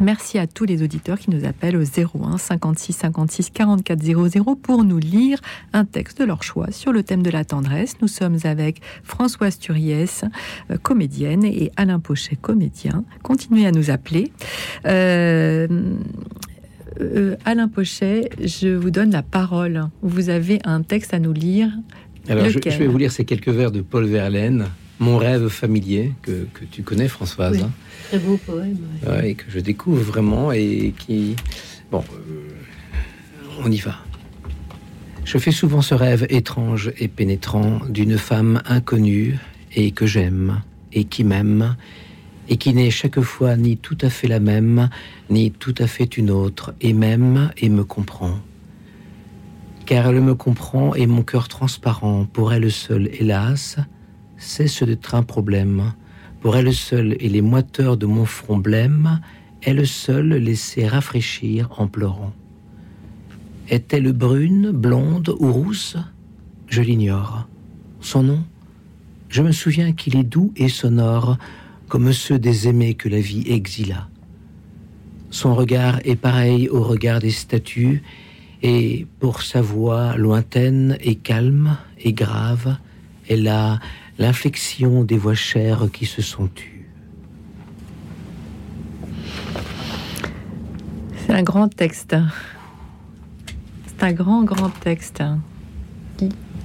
Merci à tous les auditeurs qui nous appellent au 01 56 56 44 00 pour nous lire un texte de leur choix sur le thème de la tendresse. Nous sommes avec Françoise Turiès, euh, comédienne, et Alain Pochet, comédien. Continuez à nous appeler. Euh, euh, Alain Pochet, je vous donne la parole. Vous avez un texte à nous lire. Alors, je, vais vous lire ces quelques vers de Paul Verlaine, Mon rêve familier, que, tu connais, Françoise. Hein. Très beau poème. et que je découvre vraiment et qui. Bon, euh, on y va. Je fais souvent ce rêve étrange et pénétrant d'une femme inconnue et que j'aime et qui m'aime et qui n'est chaque fois ni tout à fait la même, ni tout à fait une autre, et m'aime et me comprend. Car elle me comprend et mon cœur transparent, pour elle seule, hélas, cesse d'être un problème. Pour elle seule et les moiteurs de mon front blême, elle seule laissait rafraîchir en pleurant. Est-elle brune, blonde ou rousse? Je l'ignore. Son nom? Je me souviens qu'il est doux et sonore, comme ceux des aimés que la vie exila. Son regard est pareil au regard des statues, et pour sa voix lointaine et calme et grave, elle a l'inflexion des voix chères qui se sont tues. C'est un grand texte. C'est un grand, grand texte.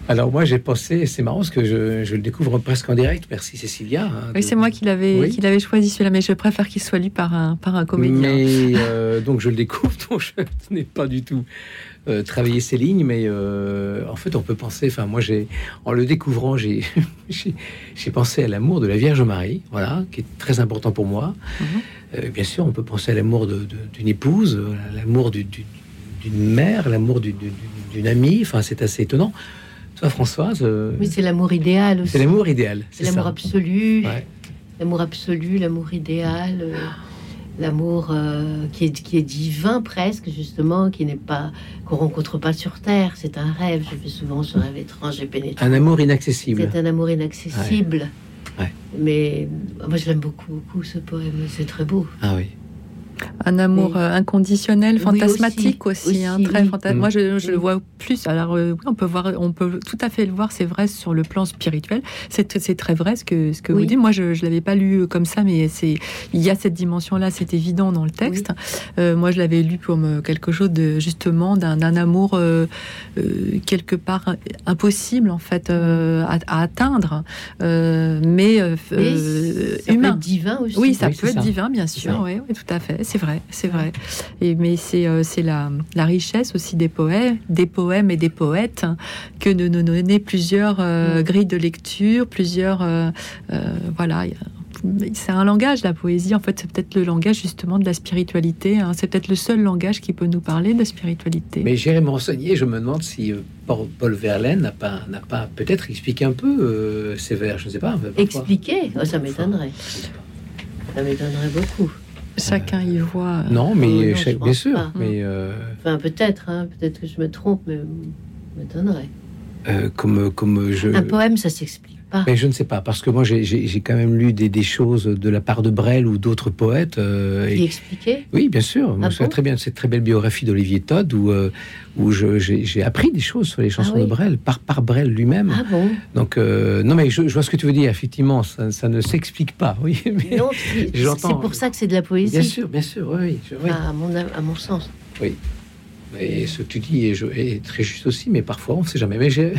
Alors moi j'ai pensé, c'est marrant parce que je, le découvre presque en direct. Merci Cécilia. Hein, oui, c'est moi qui l'avais qui l'avait choisi celui-là, mais je préfère qu'il soit lu par un par un comédien. Mais euh, donc je le découvre, donc je n'ai pas du tout euh, travaillé ces lignes, mais euh, en fait on peut penser. Enfin moi j'ai en le découvrant j'ai j'ai pensé à l'amour de la Vierge Marie, voilà, qui est très important pour moi. Mhm. bien sûr, on peut penser à l'amour d'une épouse, l'amour d'une mère, l'amour d'une amie. Enfin c'est assez étonnant. Toi, Françoise euh, Oui, c'est l'amour idéal aussi. C'est l'amour idéal. C'est l'amour absolu. L'amour absolu, l'amour idéal. L'amour euh, qui, est, qui est divin presque, justement, qui n'est pas qu'on rencontre pas sur Terre. C'est un rêve. Je fais souvent ce rêve étrange et pénétrant. Un amour inaccessible. C'est un amour inaccessible. Mais moi, je l'aime beaucoup, beaucoup, ce poème. C'est très beau. Ah oui un amour euh, inconditionnel, fantasmatique aussi, hein, très Moi, je, le vois plus. Alors, euh, oui, on peut voir, on peut tout à fait le voir. C'est vrai sur le plan spirituel. C'est très vrai ce que ce que vous dites. Moi, je, je l'avais pas lu comme ça, mais c'est il y a cette dimension-là. C'est évident dans le texte. Euh, moi, je l'avais lu comme quelque chose de justement d'un amour quelque part impossible en fait à, atteindre, mais, humain, divin aussi. Oui, ça peut être divin, bien sûr. Oui, oui, tout à fait c'est vrai, c'est vrai. Et, mais c'est euh, la, la, richesse aussi des poètes, des poèmes et des poètes hein, que de nous donner plusieurs euh, mm. grilles de lecture, plusieurs. Euh, voilà. C'est un langage, la poésie. En fait, c'est peut-être le langage justement de la spiritualité. Hein. C'est peut-être le seul langage qui peut nous parler de spiritualité. Mais j'irai me renseigner. Je me demande si Paul Verlaine n'a pas, n'a pas peut-être expliqué un peu ces vers. Je ne sais pas. Expliquer? Oh, Ça m'étonnerait. Ça m'étonnerait beaucoup. Chacun y voit. Non, mais bien sûr. Mais euh, enfin, peut-être, hein, peut-être que je me trompe, mais m'étonnerait. Euh, comme, comme je. Un poème, ça s'explique. Mais je ne sais pas, parce que moi j'ai quand même lu des, des, choses de la part de Brel ou d'autres poètes. Euh, et... expliqué Oui, bien sûr. Ah très bien cette très belle biographie d'Olivier Todd où, euh, où j'ai appris des choses sur les chansons ah de Brel, par, par Brel lui-même. Ah bon Donc, euh, non, mais je, vois ce que tu veux dire, effectivement, ça, ça ne s'explique pas. Oui, mais c'est pour ça que c'est de la poésie. Bien sûr, bien sûr, oui. À, mon, à mon sens. Oui. Et ce que tu dis est, est très juste aussi, mais parfois on ne sait jamais. Mais j'ai.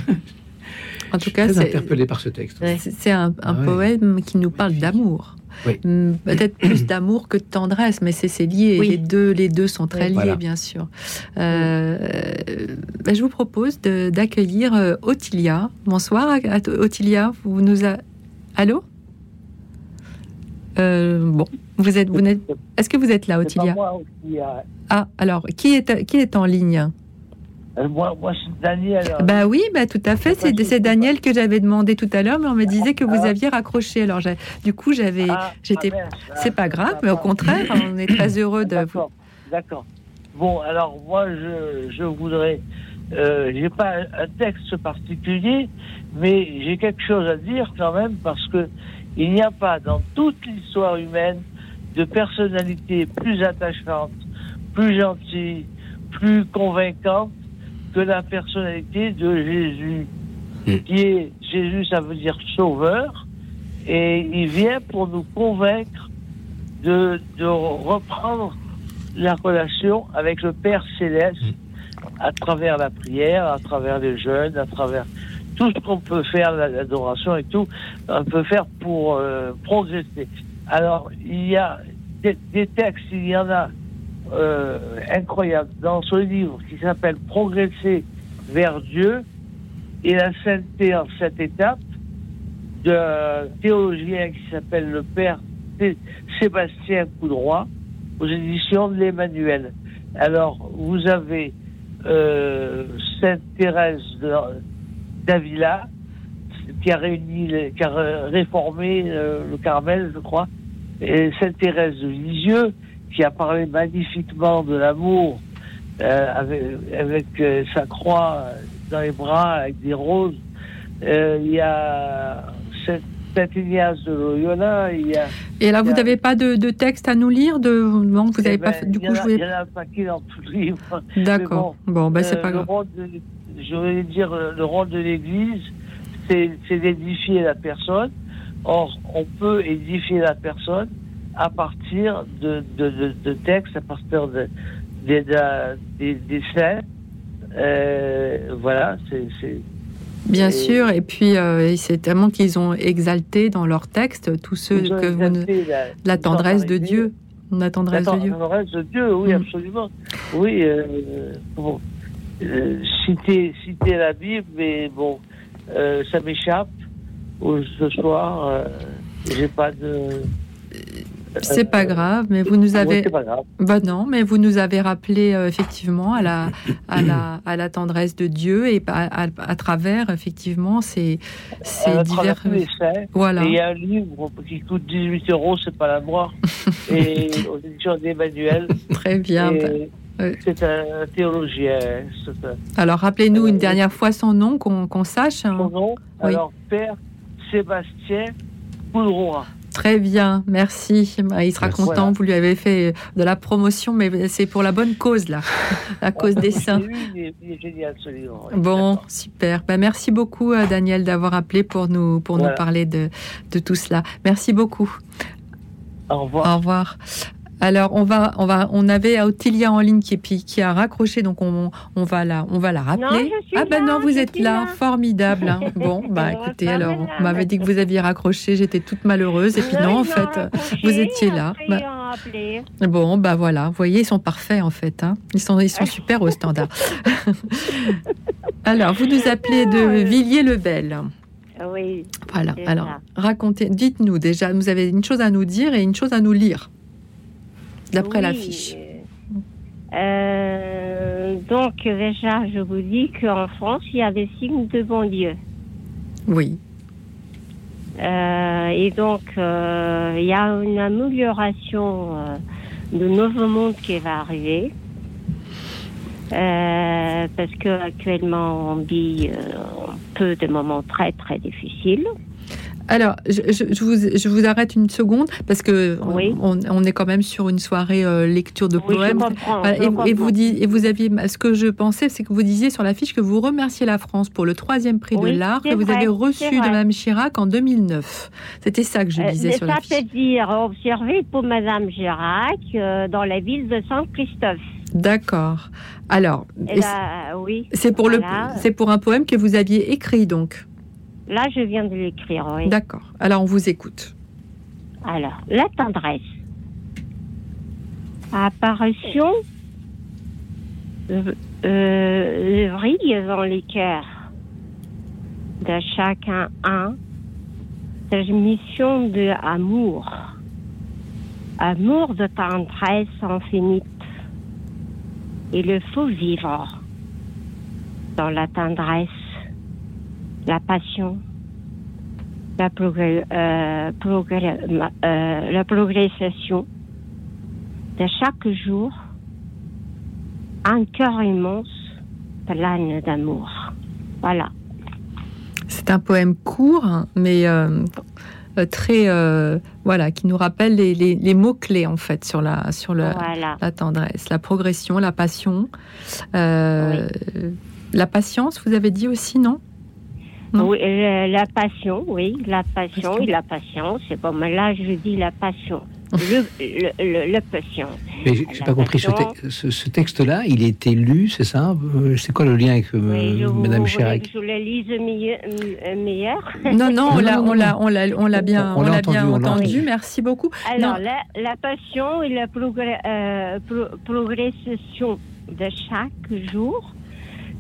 En tout cas, c'est interpellé par ce texte. C'est un, ah poème qui nous parle d'amour. Hmm, peut-être plus d'amour que de tendresse, mais c'est lié. Les, deux, les deux sont très liés, bien sûr. Euh, ben, je vous propose d'accueillir euh, Ottilia. Bonsoir, Ottilia. Vous nous a... Allô? Euh, Bon, vous êtes, vous Est-ce que vous êtes là, Ottilia? Ah, alors qui est qui est en ligne? euh, moi, moi c'est Daniel. Bah oui, bah tout à fait. C'est Daniel que j'avais demandé tout à l'heure, mais on me disait que vous ah. aviez raccroché. Alors du coup, j'avais, ah, j'étais. Ah, c'est pas grave, mais au contraire, on est très heureux de vous. D'accord. Bon, alors moi, je, je voudrais. Euh, j'ai pas un texte particulier, mais j'ai quelque chose à dire quand même parce que Il n'y a pas dans toute l'histoire humaine de personnalité plus attachante, plus gentille, plus convaincante que la personnalité de Jésus. Hmm. Qui est Jésus, ça veut dire sauveur, et il vient pour nous convaincre de, de reprendre la relation avec le Père céleste à travers la prière, à travers les jeûnes, à travers tout ce qu'on peut faire, l'adoration et tout, on peut faire pour euh, progresser. Alors, il y a des, des textes, il y en a euh, incroyables dans ce livre qui s'appelle Progresser vers Dieu et la sainteté en cette étape d'un théologien qui s'appelle le Père Sé- Sébastien Coudroy aux éditions de l'Emmanuel. Alors, vous avez euh, Sainte Thérèse d'Avila qui a réuni, qui a ré- réformé euh, le Carmel, je crois, et Sainte Thérèse de Lisieux qui a parlé magnifiquement de l'amour euh, avec, avec euh, sa croix dans les bras, avec des roses. Euh, Il y a Saint Saint Ignace de Loyola, il y a Et là, vous a- n'avez pas de, de texte à nous lire de... Non, vous eh n'avez ben, pas fait... Du coup, en je a- voulais... Il y en a un paquet dans tout le livre. D'accord. Mais Bon, bah, c'est euh, pas grave. de- je voulais dire, euh, le rôle de l'Église, c'est d'édifier la personne. Or, on peut édifier la personne à partir de, de, de, de textes, à partir de, des- de- des, des. Euh, voilà, c'est... Bien sûr, et puis euh, c'est tellement qu'ils ont exalté dans leur texte tous ceux que vous... exalté la- La tendresse de Dieu. La tendresse La de Dieu. tendresse de Dieu, oui, Mm. absolument. Oui, euh, bon, euh, citer, citer la Bible, mais bon, ça m'échappe. Ce soir, j'ai pas de. C'est pas grave, mais vous nous avez. pas grave. Bah non, mais vous nous avez rappelé euh, effectivement à la, à la, à la tendresse de Dieu et à, à- à travers effectivement ces, ces divers. saints. Voilà. Et il y a un livre qui coûte 18 euros, c'est pas la mort, et aux éditions d'Emmanuel. Très bien. Et C'est un théologien. un- Alors rappelez-nous une dernière fois son nom qu'on qu'on sache. hein. Son nom, Oui. alors Père Sébastien Poudroy. Très bien, merci. Il sera Merci. content, Voilà. vous lui avez fait de la promotion, mais c'est pour la bonne cause, là, la cause des saints. Bon, super. Bah, merci beaucoup, euh, Daniel, d'avoir appelé pour nous, pour Voilà. nous parler de, de tout cela. Merci beaucoup. Au revoir. Au revoir. Alors, on va, on va, on avait Ottilia en ligne qui, a raccroché, donc on, on va la, on va la rappeler. Non, ah ben non, vous êtes là, là. formidable. hein. Bon, bah écoutez, alors on m'avait dit que vous aviez raccroché, j'étais toute malheureuse, et puis non, en fait, vous étiez là. Bah, Bon, bah voilà, vous voyez, ils sont parfaits en fait. hein. Ils sont, ils sont super au standard. alors, vous nous appelez de Villiers-le-Bel. Oui. Voilà. Alors, ça. racontez, dites-nous déjà, vous avez une chose à nous dire et une chose à nous lire, d'après Oui, l'affiche. euh, donc, déjà, je vous dis qu'en France, il y a des signes de bon Dieu. Oui. Euh, et donc, euh, il y a une amélioration euh, de Nouveau Monde qui va arriver. Euh, parce que actuellement on vit euh, un peu de moments très très difficiles. Alors, je, vous, je vous arrête une seconde parce que on, on est quand même sur une soirée euh, lecture de Oui, poèmes. Voilà, et, vous dis, et vous aviez, ce que je pensais, c'est que vous disiez sur l'affiche que vous remerciez la France pour le troisième prix Oui, de l'art que vous vrai, avez reçu de. Madame Chirac en 2009. C'était ça que je Euh, disais mais sur ça l'affiche. peut dire observé pour Madame Girac euh, dans la ville de Saint-Christophe. D'accord. Alors, là, oui. c'est pour le, c'est pour un poème que vous aviez écrit donc. Là, je viens de l'écrire, oui. D'accord. Alors, on vous écoute. Alors, la tendresse. Apparition euh, euh, brille dans les cœurs de chacun un transmission de amour. Amour de tendresse infinie. Il faut vivre dans la tendresse, la passion, la, progr- euh, progr- euh, la progression de chaque jour, un cœur immense plein d'amour. Voilà. C'est un poème court, mais euh, très, voilà, qui nous rappelle les, mots clés en fait sur la sur la tendresse, la progression, la passion, la patience. Vous avez dit aussi non? Oui, la passion, oui, la passion et la patience. C'est bon, mais là, je dis la passion. Le, le, le, patient. Mais j'ai pas compris, ce, texte-là, il a été lu, c'est ça? Euh, C'est quoi le lien avec euh, Madame Chirac? Je le lise euh, meilleur. Non, non, on l'a, on l'a, on l'a, on l'a bien, on, l'a bien entendu. Merci beaucoup. Alors, la, la, passion et la progression de chaque jour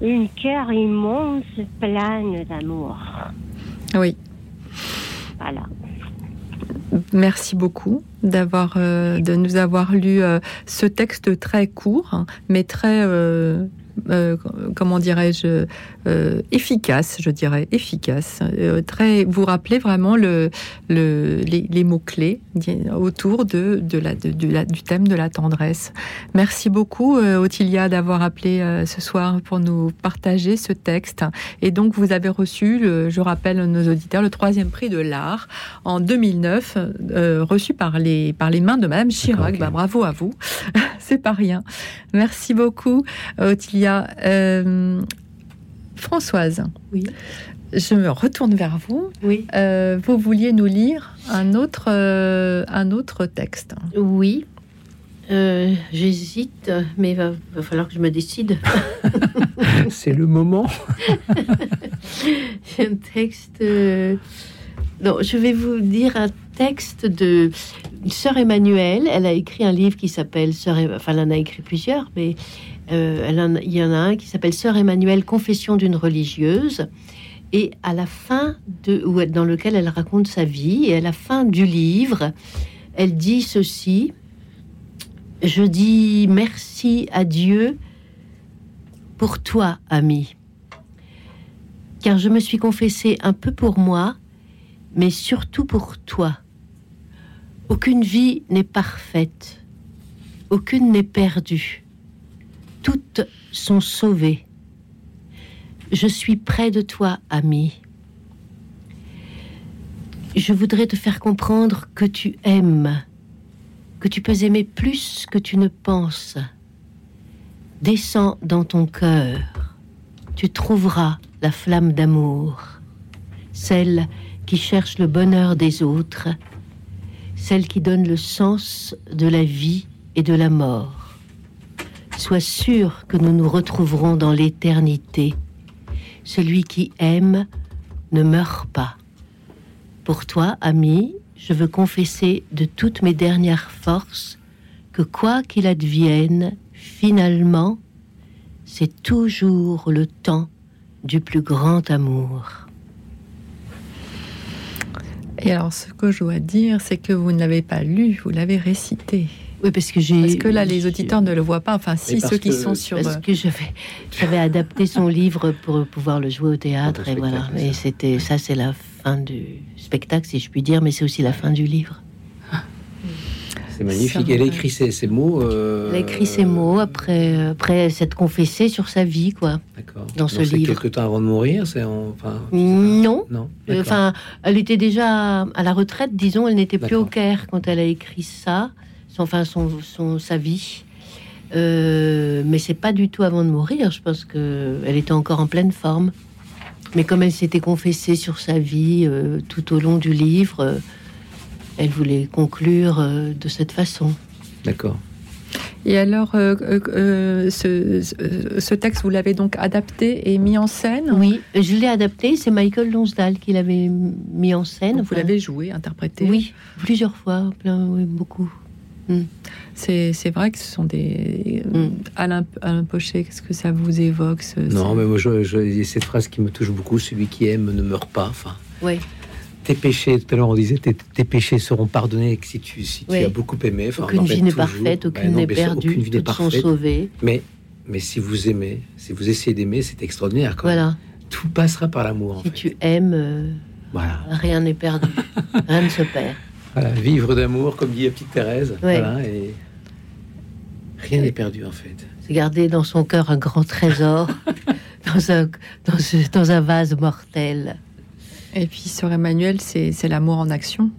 une cœur immense pleine d'amour. Oui. Voilà. Merci beaucoup d'avoir euh, de nous avoir lu euh, ce texte très court, mais très euh, euh, comment dirais-je, euh, efficace, je dirais, efficace. Euh, très, vous rappelez vraiment le, le les, mots-clés autour de, de, la, de, la, du thème de la tendresse. Merci beaucoup, Ottilia, d'avoir appelé ce soir pour nous partager ce texte. Et donc, vous avez reçu, je rappelle à nos auditeurs, le troisième prix de l'art en 2009, reçu par les, par les mains de Madame Chirac. Bah, bravo à vous, c'est pas rien. Merci beaucoup, Euh, Françoise. Oui. Je me retourne vers vous. Oui. Euh, vous vouliez nous lire un autre, euh, un autre texte. Oui. J'hésite, mais il va, falloir que je me décide. C'est le moment. un texte. Non, je vais vous dire un texte de Sœur Emmanuelle. Elle a écrit un livre qui s'appelle Sœur. Enfin, elle en a écrit plusieurs, mais euh, il y en a un qui s'appelle Sœur Emmanuelle, Confession d'une religieuse. Et à la fin de, dans lequel elle raconte sa vie, et à la fin du livre, elle dit ceci Je dis merci à Dieu pour toi, ami, car je me suis confessée un peu pour moi, mais surtout pour toi. Aucune vie n'est parfaite, aucune n'est perdue toutes sont sauvées. Je suis près de toi, ami. Je voudrais te faire comprendre que tu aimes, que tu peux aimer plus que tu ne penses. Descends dans ton cœur, tu trouveras la flamme d'amour, celle qui cherche le bonheur des autres, celle qui donne le sens de la vie et de la mort. Sois sûr que nous nous retrouverons dans l'éternité. Celui qui aime ne meurt pas. Pour toi, ami, je veux confesser de toutes mes dernières forces que quoi qu'il advienne, finalement, c'est toujours le temps du plus grand amour. Et alors, ce que je dois dire, c'est que vous ne l'avez pas lu, vous l'avez récité. Oui, parce que j'ai. Parce que là, les auditeurs ne le voient pas. Enfin, si ceux qui sont sur. Parce que j'avais, j'avais adapté son livre pour pouvoir le jouer au théâtre et voilà. Mais c'était ça, c'est la fin du spectacle, si je puis dire, mais c'est aussi la fin du livre. C'est magnifique. Elle a écrit ces, mots. Euh, Elle a écrit ces mots après, après s'être confessée sur sa vie, quoi. D'accord. Dans ce livre. Quelques temps avant de mourir, c'est enfin. Non. Non. Enfin, elle était déjà à la retraite, disons. Elle n'était plus au Caire quand elle a écrit ça enfin son, sa vie. Euh, mais c'est pas du tout avant de mourir. Je pense que elle était encore en pleine forme. Mais comme elle s'était confessée sur sa vie euh, tout au long du livre, euh, elle voulait conclure de cette façon. D'accord. Et alors, ce, ce, texte, vous l'avez donc adapté et mis en scène? Oui, je l'ai adapté. C'est Michael Lonsdale qui l'avait mis en scène. vous l'avez joué, interprété? Oui, plusieurs fois, plein, oui, beaucoup. Mm. C'est vrai que ce sont des. Mm. Alain, Alain Pochet, qu'est-ce que ça vous évoque Non, mais moi, je, je, cette phrase qui me touche beaucoup celui qui aime ne meurt pas. Enfin, oui. Tes péchés, tout à l'heure on disait, tes, tes, péchés seront pardonnés si tu, si tu as beaucoup aimé. Enfin, aucune vie n'est parfaite, aucune n'est perdue, aucune vie toutes sont sauvées. Mais, mais si vous aimez, si vous essayez d'aimer, c'est extraordinaire. Quoi. Voilà. Tout passera par l'amour. Si tu aimes, euh, voilà. rien n'est perdu, rien ne se perd vivre d'amour, comme dit la petite Thérèse. et rien n'est perdu en fait. C'est garder dans son cœur un grand trésor, dans, un, dans, un vase mortel. Et puis, Sœur Emmanuel, c'est l'amour en action.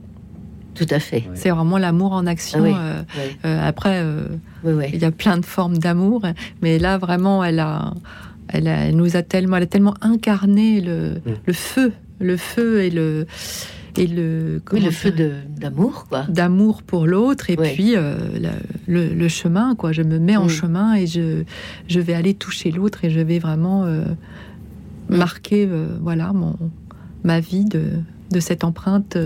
Tout à fait. C'est vraiment l'amour en action. Ah euh, après, il y a plein de formes d'amour, mais là, vraiment, elle a, elle, nous a tellement, elle a tellement incarné le, mm. le feu, le feu et le et le le feu d'amour quoi d'amour pour l'autre et puis euh, le, le, chemin quoi je me mets en mm. chemin et je je vais aller toucher l'autre et je vais vraiment euh, mm. marquer voilà mon ma vie de de cette empreinte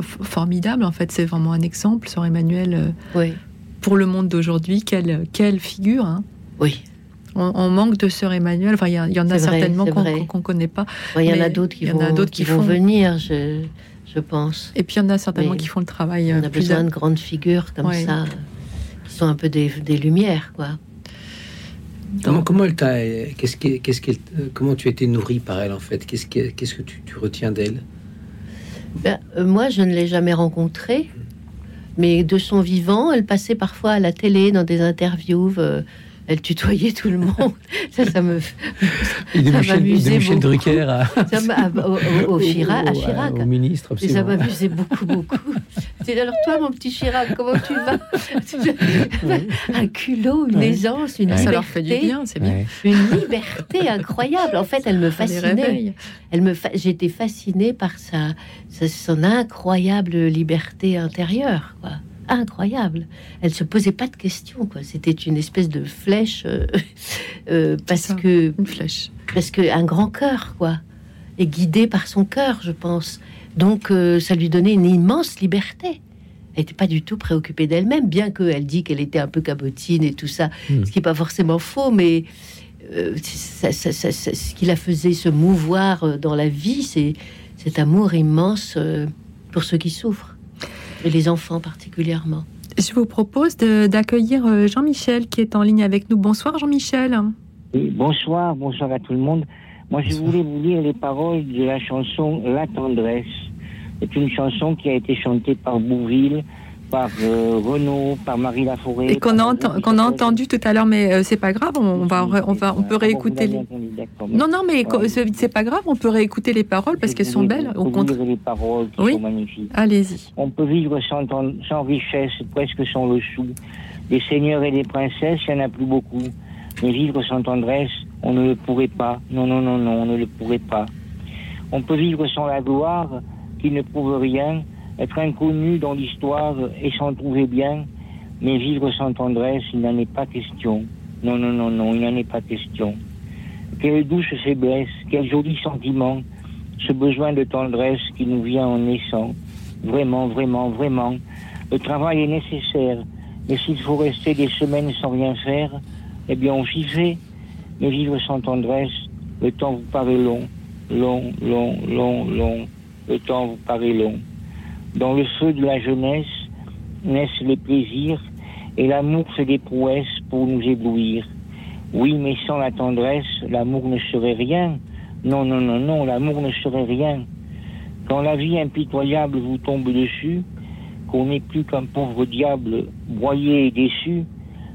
formidable en fait c'est vraiment un exemple sur Emmanuel oui. pour le monde d'aujourd'hui quelle quelle figure hein. oui on, manque de sœur Emmanuel. Enfin, il y, en a certainement qu'on ne connaît pas. Il y en a d'autres qui, vont, qui, vont venir, je, je, pense. Et puis il y en a certainement qui font le travail. On a euh, besoin de grandes figures comme ça, qui sont un peu des, des lumières, quoi. Comment, comment elle t'a, qu'est-ce qu'est-ce qu'elle, comment tu as été nourri par elle en fait? Qu'est-ce que, qu'est-ce que tu, retiens d'elle? Ben, euh, Moi, je ne l'ai jamais rencontrée, mais de son vivant, elle passait parfois à la télé dans des interviews. Euh, elle tutoyait tout le monde. ça, ça me. ça m'amusait beaucoup. Drucker à... Ça au, au, Chirac, à Chirac. Au ministre, Et ça m'amusait beaucoup, beaucoup. C'est alors toi, mon petit Chirac, comment tu vas? Un culot, une aisance, une liberté. Ça leur fait du bien, c'est bien. Une liberté incroyable. En fait, elle me fascinait. Elle me, j'étais fascinée par sa, son incroyable liberté intérieure. Quoi incroyable. Elle se posait pas de questions, quoi. C'était une espèce de flèche, euh, euh, parce que une flèche, parce que un grand cœur, quoi, et guidé par son cœur, je pense. Donc, euh, ça lui donnait une immense liberté. Elle n'était pas du tout préoccupée d'elle-même, bien qu'elle dit qu'elle était un peu cabotine et tout ça, hmm. ce qui n'est pas forcément faux, mais ce qui la faisait se mouvoir dans la vie, c'est cet amour immense pour ceux qui souffrent et les enfants particulièrement. Je vous propose d'accueillir euh, Jean-Michel qui est en ligne avec nous. Bonsoir Jean-Michel. bonsoir, bonsoir à tout le monde. Moi, je voulais vous lire les paroles de la chanson La tendresse. C'est une chanson qui a été chantée par Bouville par euh, Renaud, par Marie Laforêt. Et qu'on a, entendu tout à l'heure, mais euh, c'est pas grave, on, va, on, va, on peut réécouter. Les... Non, non, mais c'est pas grave, on peut réécouter les paroles parce qu'elles sont belles. Au contraire. les paroles qui sont magnifiques. Allez-y. On peut vivre sans, sans richesse, presque sans le sou. Des seigneurs et des princesses, il n'y en a plus beaucoup. Mais vivre sans tendresse, on ne le pourrait pas. Non, non, non, non, on ne le pourrait pas. On peut vivre sans la gloire, qui ne prouve rien, être inconnu dans l'histoire et s'en trouver bien, mais vivre sans tendresse, il n'en est pas question. Non, non, non, non, il n'en est pas question. Quelle douce faiblesse, quel joli sentiment, ce besoin de tendresse qui nous vient en naissant. Vraiment, vraiment, vraiment. Le travail est nécessaire, mais s'il faut rester des semaines sans rien faire, eh bien on s'y fait. Mais vivre sans tendresse, le temps vous paraît long, long, long, long, long. Le temps vous paraît long. Dans le feu de la jeunesse naissent les plaisirs et l'amour fait des prouesses pour nous éblouir. Oui, mais sans la tendresse, l'amour ne serait rien. Non, non, non, non, l'amour ne serait rien. Quand la vie impitoyable vous tombe dessus, qu'on n'est plus qu'un pauvre diable broyé et déçu,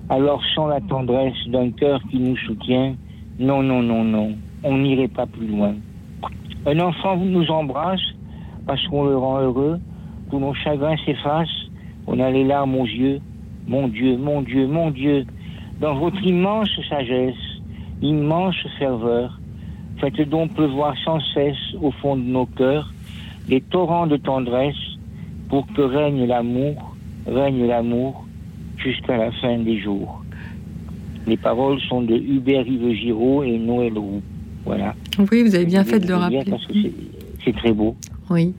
alors sans la tendresse d'un cœur qui nous soutient, non, non, non, non, on n'irait pas plus loin. Un enfant nous embrasse parce qu'on le rend heureux, tous nos chagrins s'effacent, on a les larmes aux yeux. Mon Dieu, mon Dieu, mon Dieu, dans votre immense sagesse, immense ferveur, faites donc pleuvoir sans cesse au fond de nos cœurs des torrents de tendresse pour que règne l'amour, règne l'amour jusqu'à la fin des jours. Les paroles sont de Hubert Yves Giraud et Noël Roux. Voilà. Oui, vous avez bien fait de le rappeler. c'est très beau. Oui.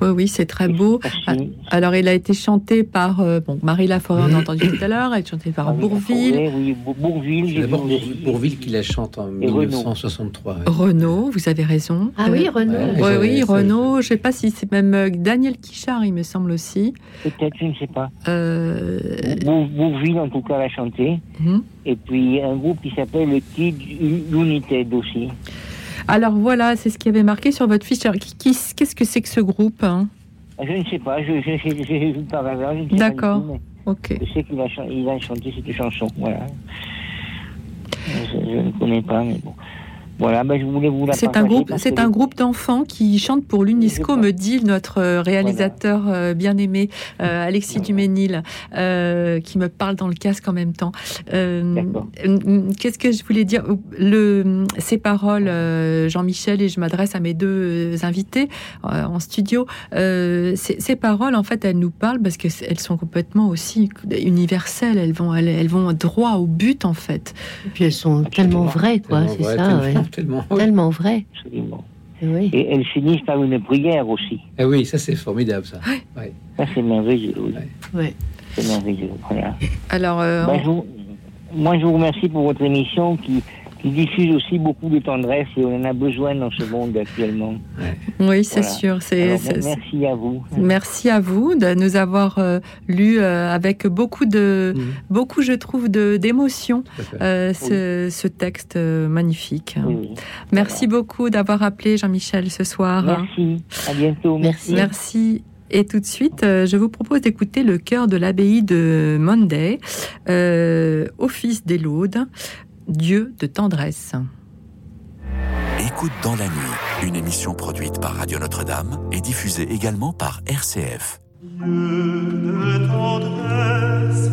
Oui, oui, c'est très beau. Ah, alors, il a été chanté par euh, bon, Marie Laforêt, on a entendu tout à l'heure, elle est chantée par Bourville. Oui, Bourville. D'abord Bourville qui la chante en 1963. Renaud, vous avez raison. Ah oui, Renaud. oui, oui, Renaud. Je ne sais pas si c'est même euh, Daniel Quichard, il me semble aussi. Peut-être, je ne sais pas. Euh... Bourville, en tout cas, l'a chanté. Mhm. Et puis, un groupe qui s'appelle le Kid United aussi. Alors voilà, c'est ce qui avait marqué sur votre fiche. Qu'est-ce que c'est que ce groupe hein Je ne sais pas, j'ai vu par hasard. D'accord, ok. Je sais qu'il a, il a chanté cette chanson, voilà. Je, ne connais pas, mais bon. Voilà, ben, je voulais vous la C'est un groupe, c'est un groupe d'enfants qui chantent pour l'UNESCO, me dit notre euh, réalisateur euh, bien aimé euh, Alexis Duménil, qui me parle dans le casque en même temps. Qu'est-ce que je voulais dire? Le, Ces paroles, Jean-Michel, et je m'adresse à mes deux invités en studio. Ces, paroles, en fait, elles nous parlent parce qu'elles sont complètement aussi universelles. Elles vont, elles, vont droit au but, en fait. Et puis elles sont tellement vraies, quoi. C'est ça. Tellement, tellement vrai. Absolument. Oui. Et elles finissent par une prière aussi. Eh oui, ça c'est formidable ça. Ça c'est merveilleux. Oui. C'est merveilleux. Voilà. Alors, euh, ben, moi je vous remercie pour votre émission qui, qui diffuse aussi beaucoup de tendresse et on en a besoin dans ce monde actuellement. Oui, c'est sûr. C'est, merci à vous. Merci à vous de nous avoir euh, lu euh, avec beaucoup de, mm. beaucoup, je trouve, de d'émotion euh, ce, texte magnifique. Merci beaucoup d'avoir appelé Jean-Michel ce soir. Merci. À bientôt. Merci. Merci. Et tout de suite, je vous propose d'écouter le chœur de l'abbaye de Monday, Office des Laudes, Dieu de tendresse. Écoute dans la nuit, une émission produite par Radio Notre-Dame et diffusée également par RCF. Dieu de tendresse,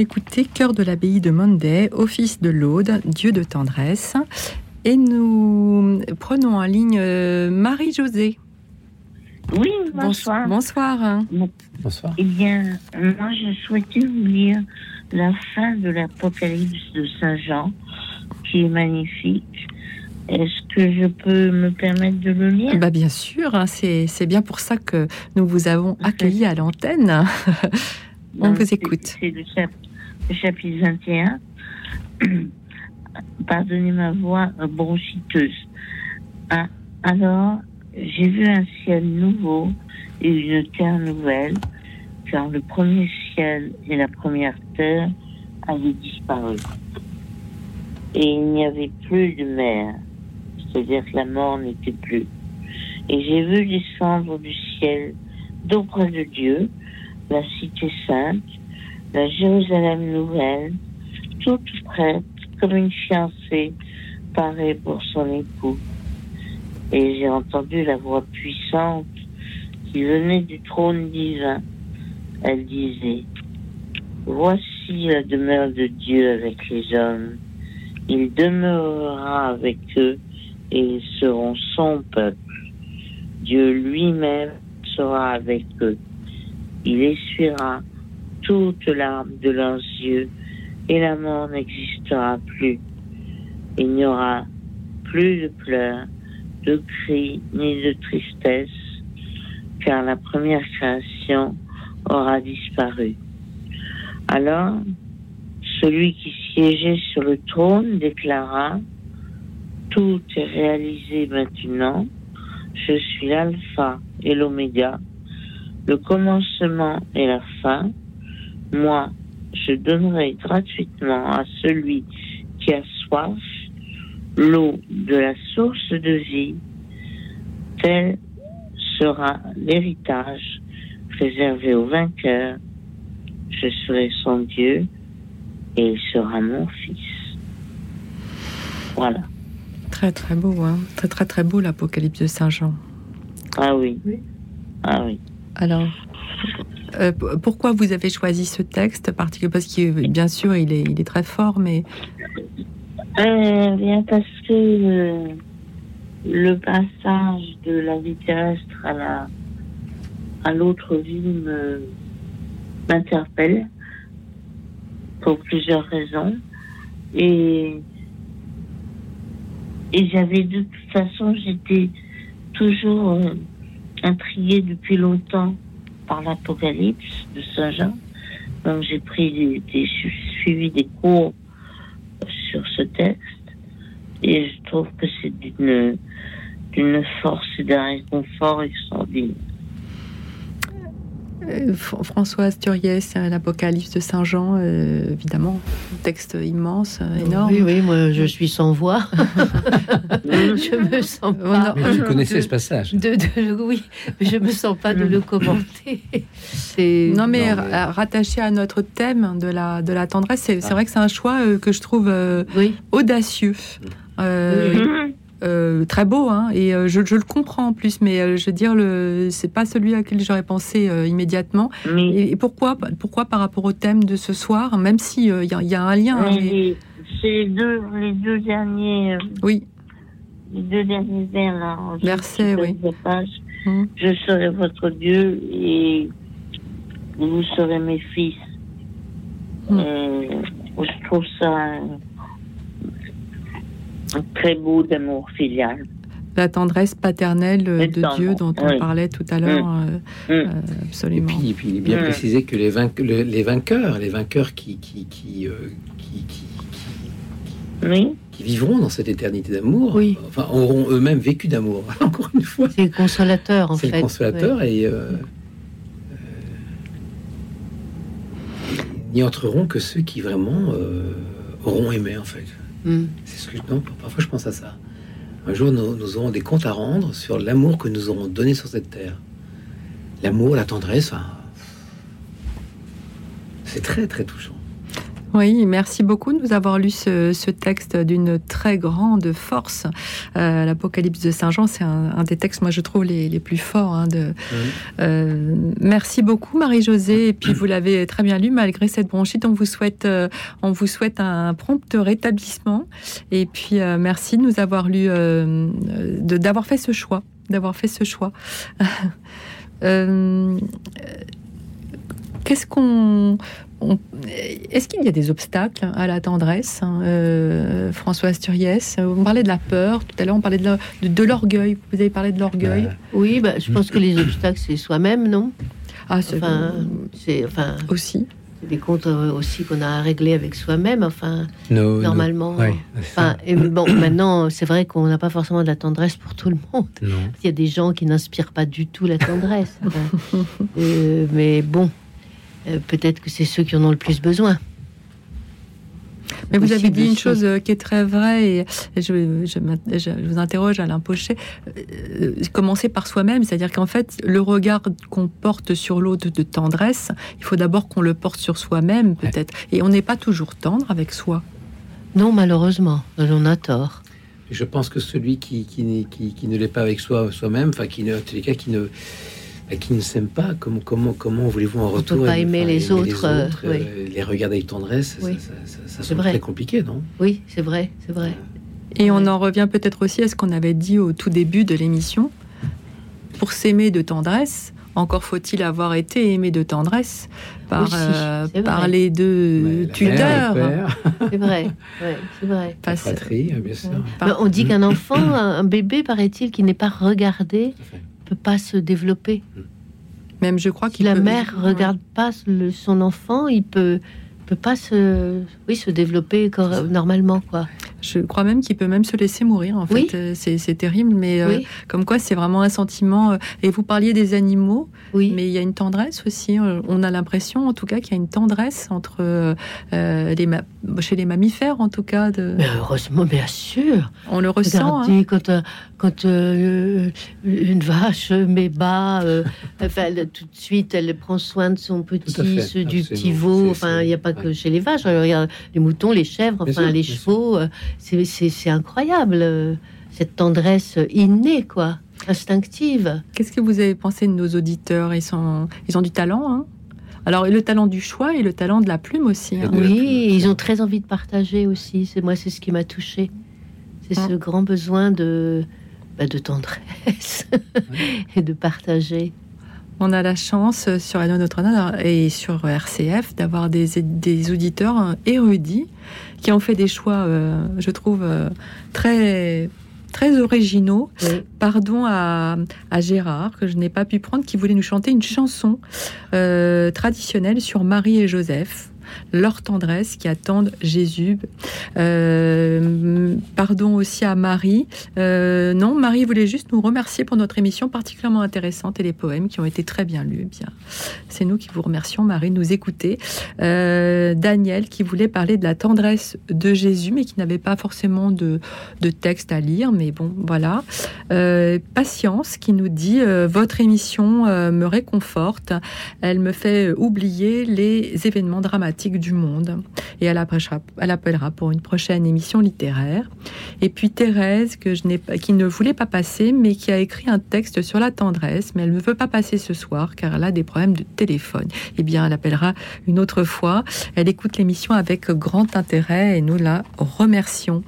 écouté Cœur de l'abbaye de Monday, Office de l'Aude, Dieu de tendresse. Et nous prenons en ligne euh, Marie-Josée. Oui, bonsoir. Bonsoir. Bonsoir. Eh bien, moi, je souhaitais vous lire la fin de l'Apocalypse de Saint Jean, qui est magnifique. Est-ce que je peux me permettre de le lire? Bah Bien sûr, hein, c'est bien pour ça que nous vous avons accueilli à l'antenne. On vous écoute. C'est le, chapitre 21. Pardonnez ma voix bronchiteuse. Ah, alors, j'ai vu un ciel nouveau et une terre nouvelle, car le premier ciel et la première terre avaient disparu. Et il n'y avait plus de mer c'est-à-dire que la mort n'était plus. Et j'ai vu descendre du ciel, d'auprès de Dieu, la cité sainte, la Jérusalem nouvelle, toute prête, comme une fiancée, parée pour son époux. Et j'ai entendu la voix puissante qui venait du trône divin. Elle disait, Voici la demeure de Dieu avec les hommes. Il demeurera avec eux et ils seront son peuple. Dieu lui-même sera avec eux. Il essuiera toute larmes de leurs yeux et la mort n'existera plus. Il n'y aura plus de pleurs, de cris ni de tristesse, car la première création aura disparu. Alors, celui qui siégeait sur le trône déclara, tout est réalisé maintenant. Je suis l'alpha et l'oméga, le commencement et la fin. Moi, je donnerai gratuitement à celui qui a soif l'eau de la source de vie. Tel sera l'héritage réservé au vainqueur. Je serai son Dieu et il sera mon fils. Voilà. Très très beau, hein très très très beau l'Apocalypse de Saint Jean. Ah oui. Ah oui. Alors, euh, pourquoi vous avez choisi ce texte particulier Parce que bien sûr, il est, très fort, mais. Euh, bien parce que euh, le passage de la vie terrestre à la à l'autre vie m'interpelle pour plusieurs raisons et et j'avais de toute façon, j'étais toujours euh, intriguée depuis longtemps par l'Apocalypse de Saint Jean. Donc j'ai pris des, suivi des cours sur ce texte et je trouve que c'est d'une d'une force et d'un réconfort extraordinaire. Euh, Françoise Turiès, l'Apocalypse de Saint Jean, euh, évidemment, un texte immense, euh, énorme. Oui, oui, moi je suis sans voix. je me sens pas. Mais tu connaissais ce passage. De, oui, je me sens pas de le commenter. Non, mais, rattaché à notre thème de la, de la tendresse, c'est vrai que c'est un choix que je trouve audacieux. Euh, très beau, hein, et euh, je, le comprends en plus, mais euh, je veux dire, le, c'est pas celui à qui j'aurais pensé immédiatement. Et, pourquoi, pourquoi par rapport au thème de ce soir, même si il y, a un lien. Hein, c'est les deux, les deux derniers. oui. Les deux derniers vers là. Merci, oui. Hum. Je serai votre Dieu et vous serez mes fils. Hum. je trouve ça très beau d'amour filial. La tendresse paternelle de Dieu dont on parlait tout à l'heure, mm. Euh, mm. Euh, absolument. Et puis, il est bien mm. précisé que les, les, vainqueurs, les vainqueurs qui, qui, qui, euh, qui, vivront dans cette éternité d'amour, oui. enfin, auront eux-mêmes vécu d'amour. Encore une fois, c'est consolateur en fait. C'est consolateur et n'y entreront que ceux qui vraiment auront aimé en fait. Mm. C'est ce que parfois je pense à ça. Un jour, nous, aurons des comptes à rendre sur l'amour que nous aurons donné sur cette terre. L'amour, la tendresse, c'est très très touchant. Oui, merci beaucoup de nous avoir lu ce, texte d'une très grande force. Euh, L'Apocalypse de Saint Jean, c'est un, des textes, moi, je trouve les, plus forts. Hein, de, euh, merci beaucoup, Marie-Josée. Et puis, vous l'avez très bien lu, malgré cette bronchite. On vous souhaite, euh, on vous souhaite un prompt rétablissement. Et puis, merci de nous avoir lu, d'avoir fait ce choix, d'avoir fait ce choix. Qu'est-ce qu'on est-ce qu'il y a des obstacles à la tendresse, hein, euh, François Asturiès On parlait de la peur, tout à l'heure on parlait de l'orgueil, vous avez parlé de l'orgueil. Oui, bah, je pense que les obstacles, c'est soi-même, non? Ah, c'est enfin, enfin, aussi. C'est des comptes euh, aussi qu'on a à régler avec soi-même, enfin, normalement. enfin, et bon, maintenant, c'est vrai qu'on n'a pas forcément de la tendresse pour tout le monde. Il y a des gens qui n'inspirent pas du tout la tendresse. Euh, mais bon, euh, peut-être que c'est ceux qui en ont le plus besoin. Mais vous avez dit une chose euh, qui est très vraie, et je, je, vous interroge Alain Pochet. Euh, commencer par soi-même, c'est-à-dire qu'en fait, le regard qu'on porte sur l'autre de tendresse, il faut d'abord qu'on le porte sur soi-même, peut-être. Et on n'est pas toujours tendre avec soi. Non, malheureusement, on a tort. Je pense que celui qui, qui, qui, ne l'est pas avec soi, soi-même, enfin, qui, en tous les cas, qui ne qui ne s'aiment pas, comment, comment, comment voulez-vous en retour On peut pas aimer, les, autres, euh, euh, les, regarder avec tendresse, ça, ça, ça, très compliqué, non? Oui, c'est vrai, c'est vrai. Et on en revient peut-être aussi à ce qu'on avait dit au tout début de l'émission. Pour s'aimer de tendresse, encore faut-il avoir été aimé de tendresse par, euh, par les deux tuteurs. C'est vrai, c'est vrai. bien sûr. On dit qu'un enfant, un bébé, paraît-il, qui n'est pas regardé, pas se développer. Même je crois que la mère regarde pas son enfant, il peut peut pas se oui se développer normalement quoi. Je crois même qu'il peut même se laisser mourir, en fait. Euh, c'est terrible, mais euh, comme quoi c'est vraiment un sentiment. Euh, et vous parliez des animaux, oui. mais il y a une tendresse aussi. On a l'impression, en tout cas, qu'il y a une tendresse entre les chez les mammifères, en tout cas. De... Mais heureusement, bien sûr. On le ressent. Hein. Quand, quand une vache met bas, enfin, tout de suite, elle prend soin de son petit, ceux du petit veau. Enfin, il n'y a pas que chez les vaches. regarde les moutons, les chèvres, enfin, les chevaux c'est incroyable, euh, cette tendresse innée, quoi, instinctive. Qu'est-ce que vous avez pensé de nos auditeurs? Ils, sont, ils ont du talent, hein alors, le talent du choix et le talent de la plume aussi. Hein. Oui, ils ont très envie de partager aussi. C'est moi, c'est ce qui m'a touché. C'est ce grand besoin de, bah, de tendresse et de partager. On a la chance euh, sur Radio Notre-Dame et sur RCF d'avoir des, des, auditeurs euh, érudits qui ont fait des choix, euh, je trouve, très très originaux. Pardon à, à, Gérard, que je n'ai pas pu prendre, qui voulait nous chanter une chanson traditionnelle sur Marie et Joseph leur tendresse qui attendent Jésus. Euh, pardon aussi à Marie. Euh, non, Marie voulait juste nous remercier pour notre émission particulièrement intéressante et les poèmes qui ont été très bien lus. Bien, c'est nous qui vous remercions, Marie, nous écouter. Euh, Daniel qui voulait parler de la tendresse de Jésus, mais qui n'avait pas forcément de, de, texte à lire. Mais bon, voilà. Patience qui nous dit votre émission me réconforte. Elle me fait oublier les événements dramatiques du monde. Et elle appellera, elle appellera pour une prochaine émission littéraire. Et puis Thérèse, que je pas, qui ne voulait pas passer, mais qui a écrit un texte sur la tendresse, mais elle ne veut pas passer ce soir car elle a des problèmes de téléphone. Eh bien, elle appellera une autre fois. Elle écoute l'émission avec grand intérêt et nous la remercions.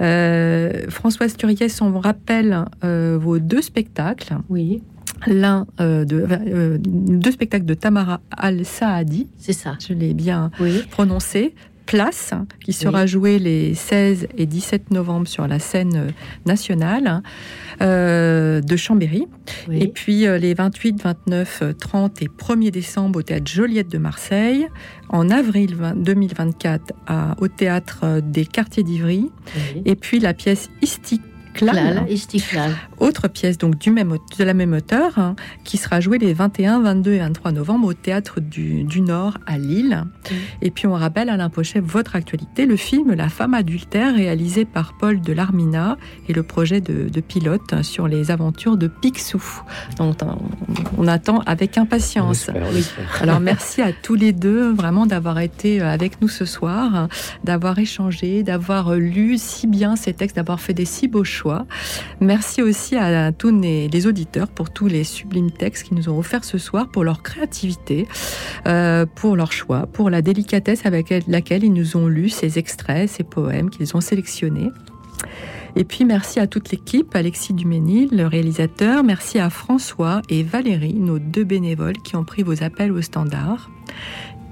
Euh, Françoise Turiès, on rappelle euh, vos deux spectacles. Oui l'un euh, de euh, deux spectacles de Tamara Al-Saadi. C'est ça. Je l'ai bien prononcé. Place, qui sera joué les 16 et 17 novembre sur la scène nationale euh, de Chambéry. Et puis les 28, 29, 30 et 1er décembre au théâtre Joliette de Marseille. En avril 2024 à, au théâtre des Quartiers d'Ivry. Et puis la pièce Istique autre pièce donc du même, de la même auteur hein, qui sera jouée les 21, 22 et 23 novembre au théâtre du, Nord à Lille. Et puis on rappelle Alain Pochet votre actualité, le film La femme adultère réalisé par Paul de Larmina et le projet de, pilote sur les aventures de Picsou. Donc on, attend avec impatience. Alors merci à tous les deux vraiment d'avoir été avec nous ce soir, d'avoir échangé, d'avoir lu si bien ces textes, d'avoir fait des si beaux Merci aussi à, tous les, auditeurs pour tous les sublimes textes qu'ils nous ont offerts ce soir, pour leur créativité, euh, pour leur choix, pour la délicatesse avec laquelle ils nous ont lu ces extraits, ces poèmes qu'ils ont sélectionnés. Et puis merci à toute l'équipe, Alexis Duménil, le réalisateur, merci à François et Valérie, nos deux bénévoles qui ont pris vos appels au standard.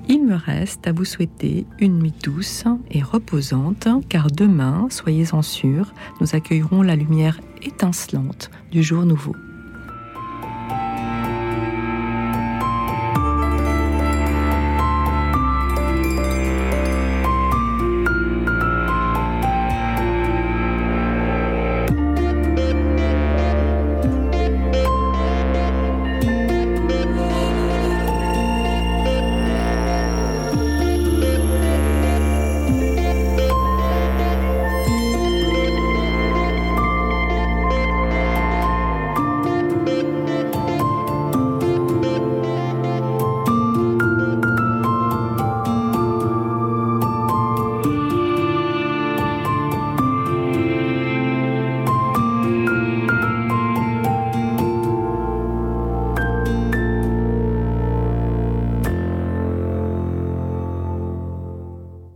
Il me reste à vous souhaiter une nuit douce et reposante, car demain, soyez-en sûrs, nous accueillerons la lumière étincelante du jour nouveau.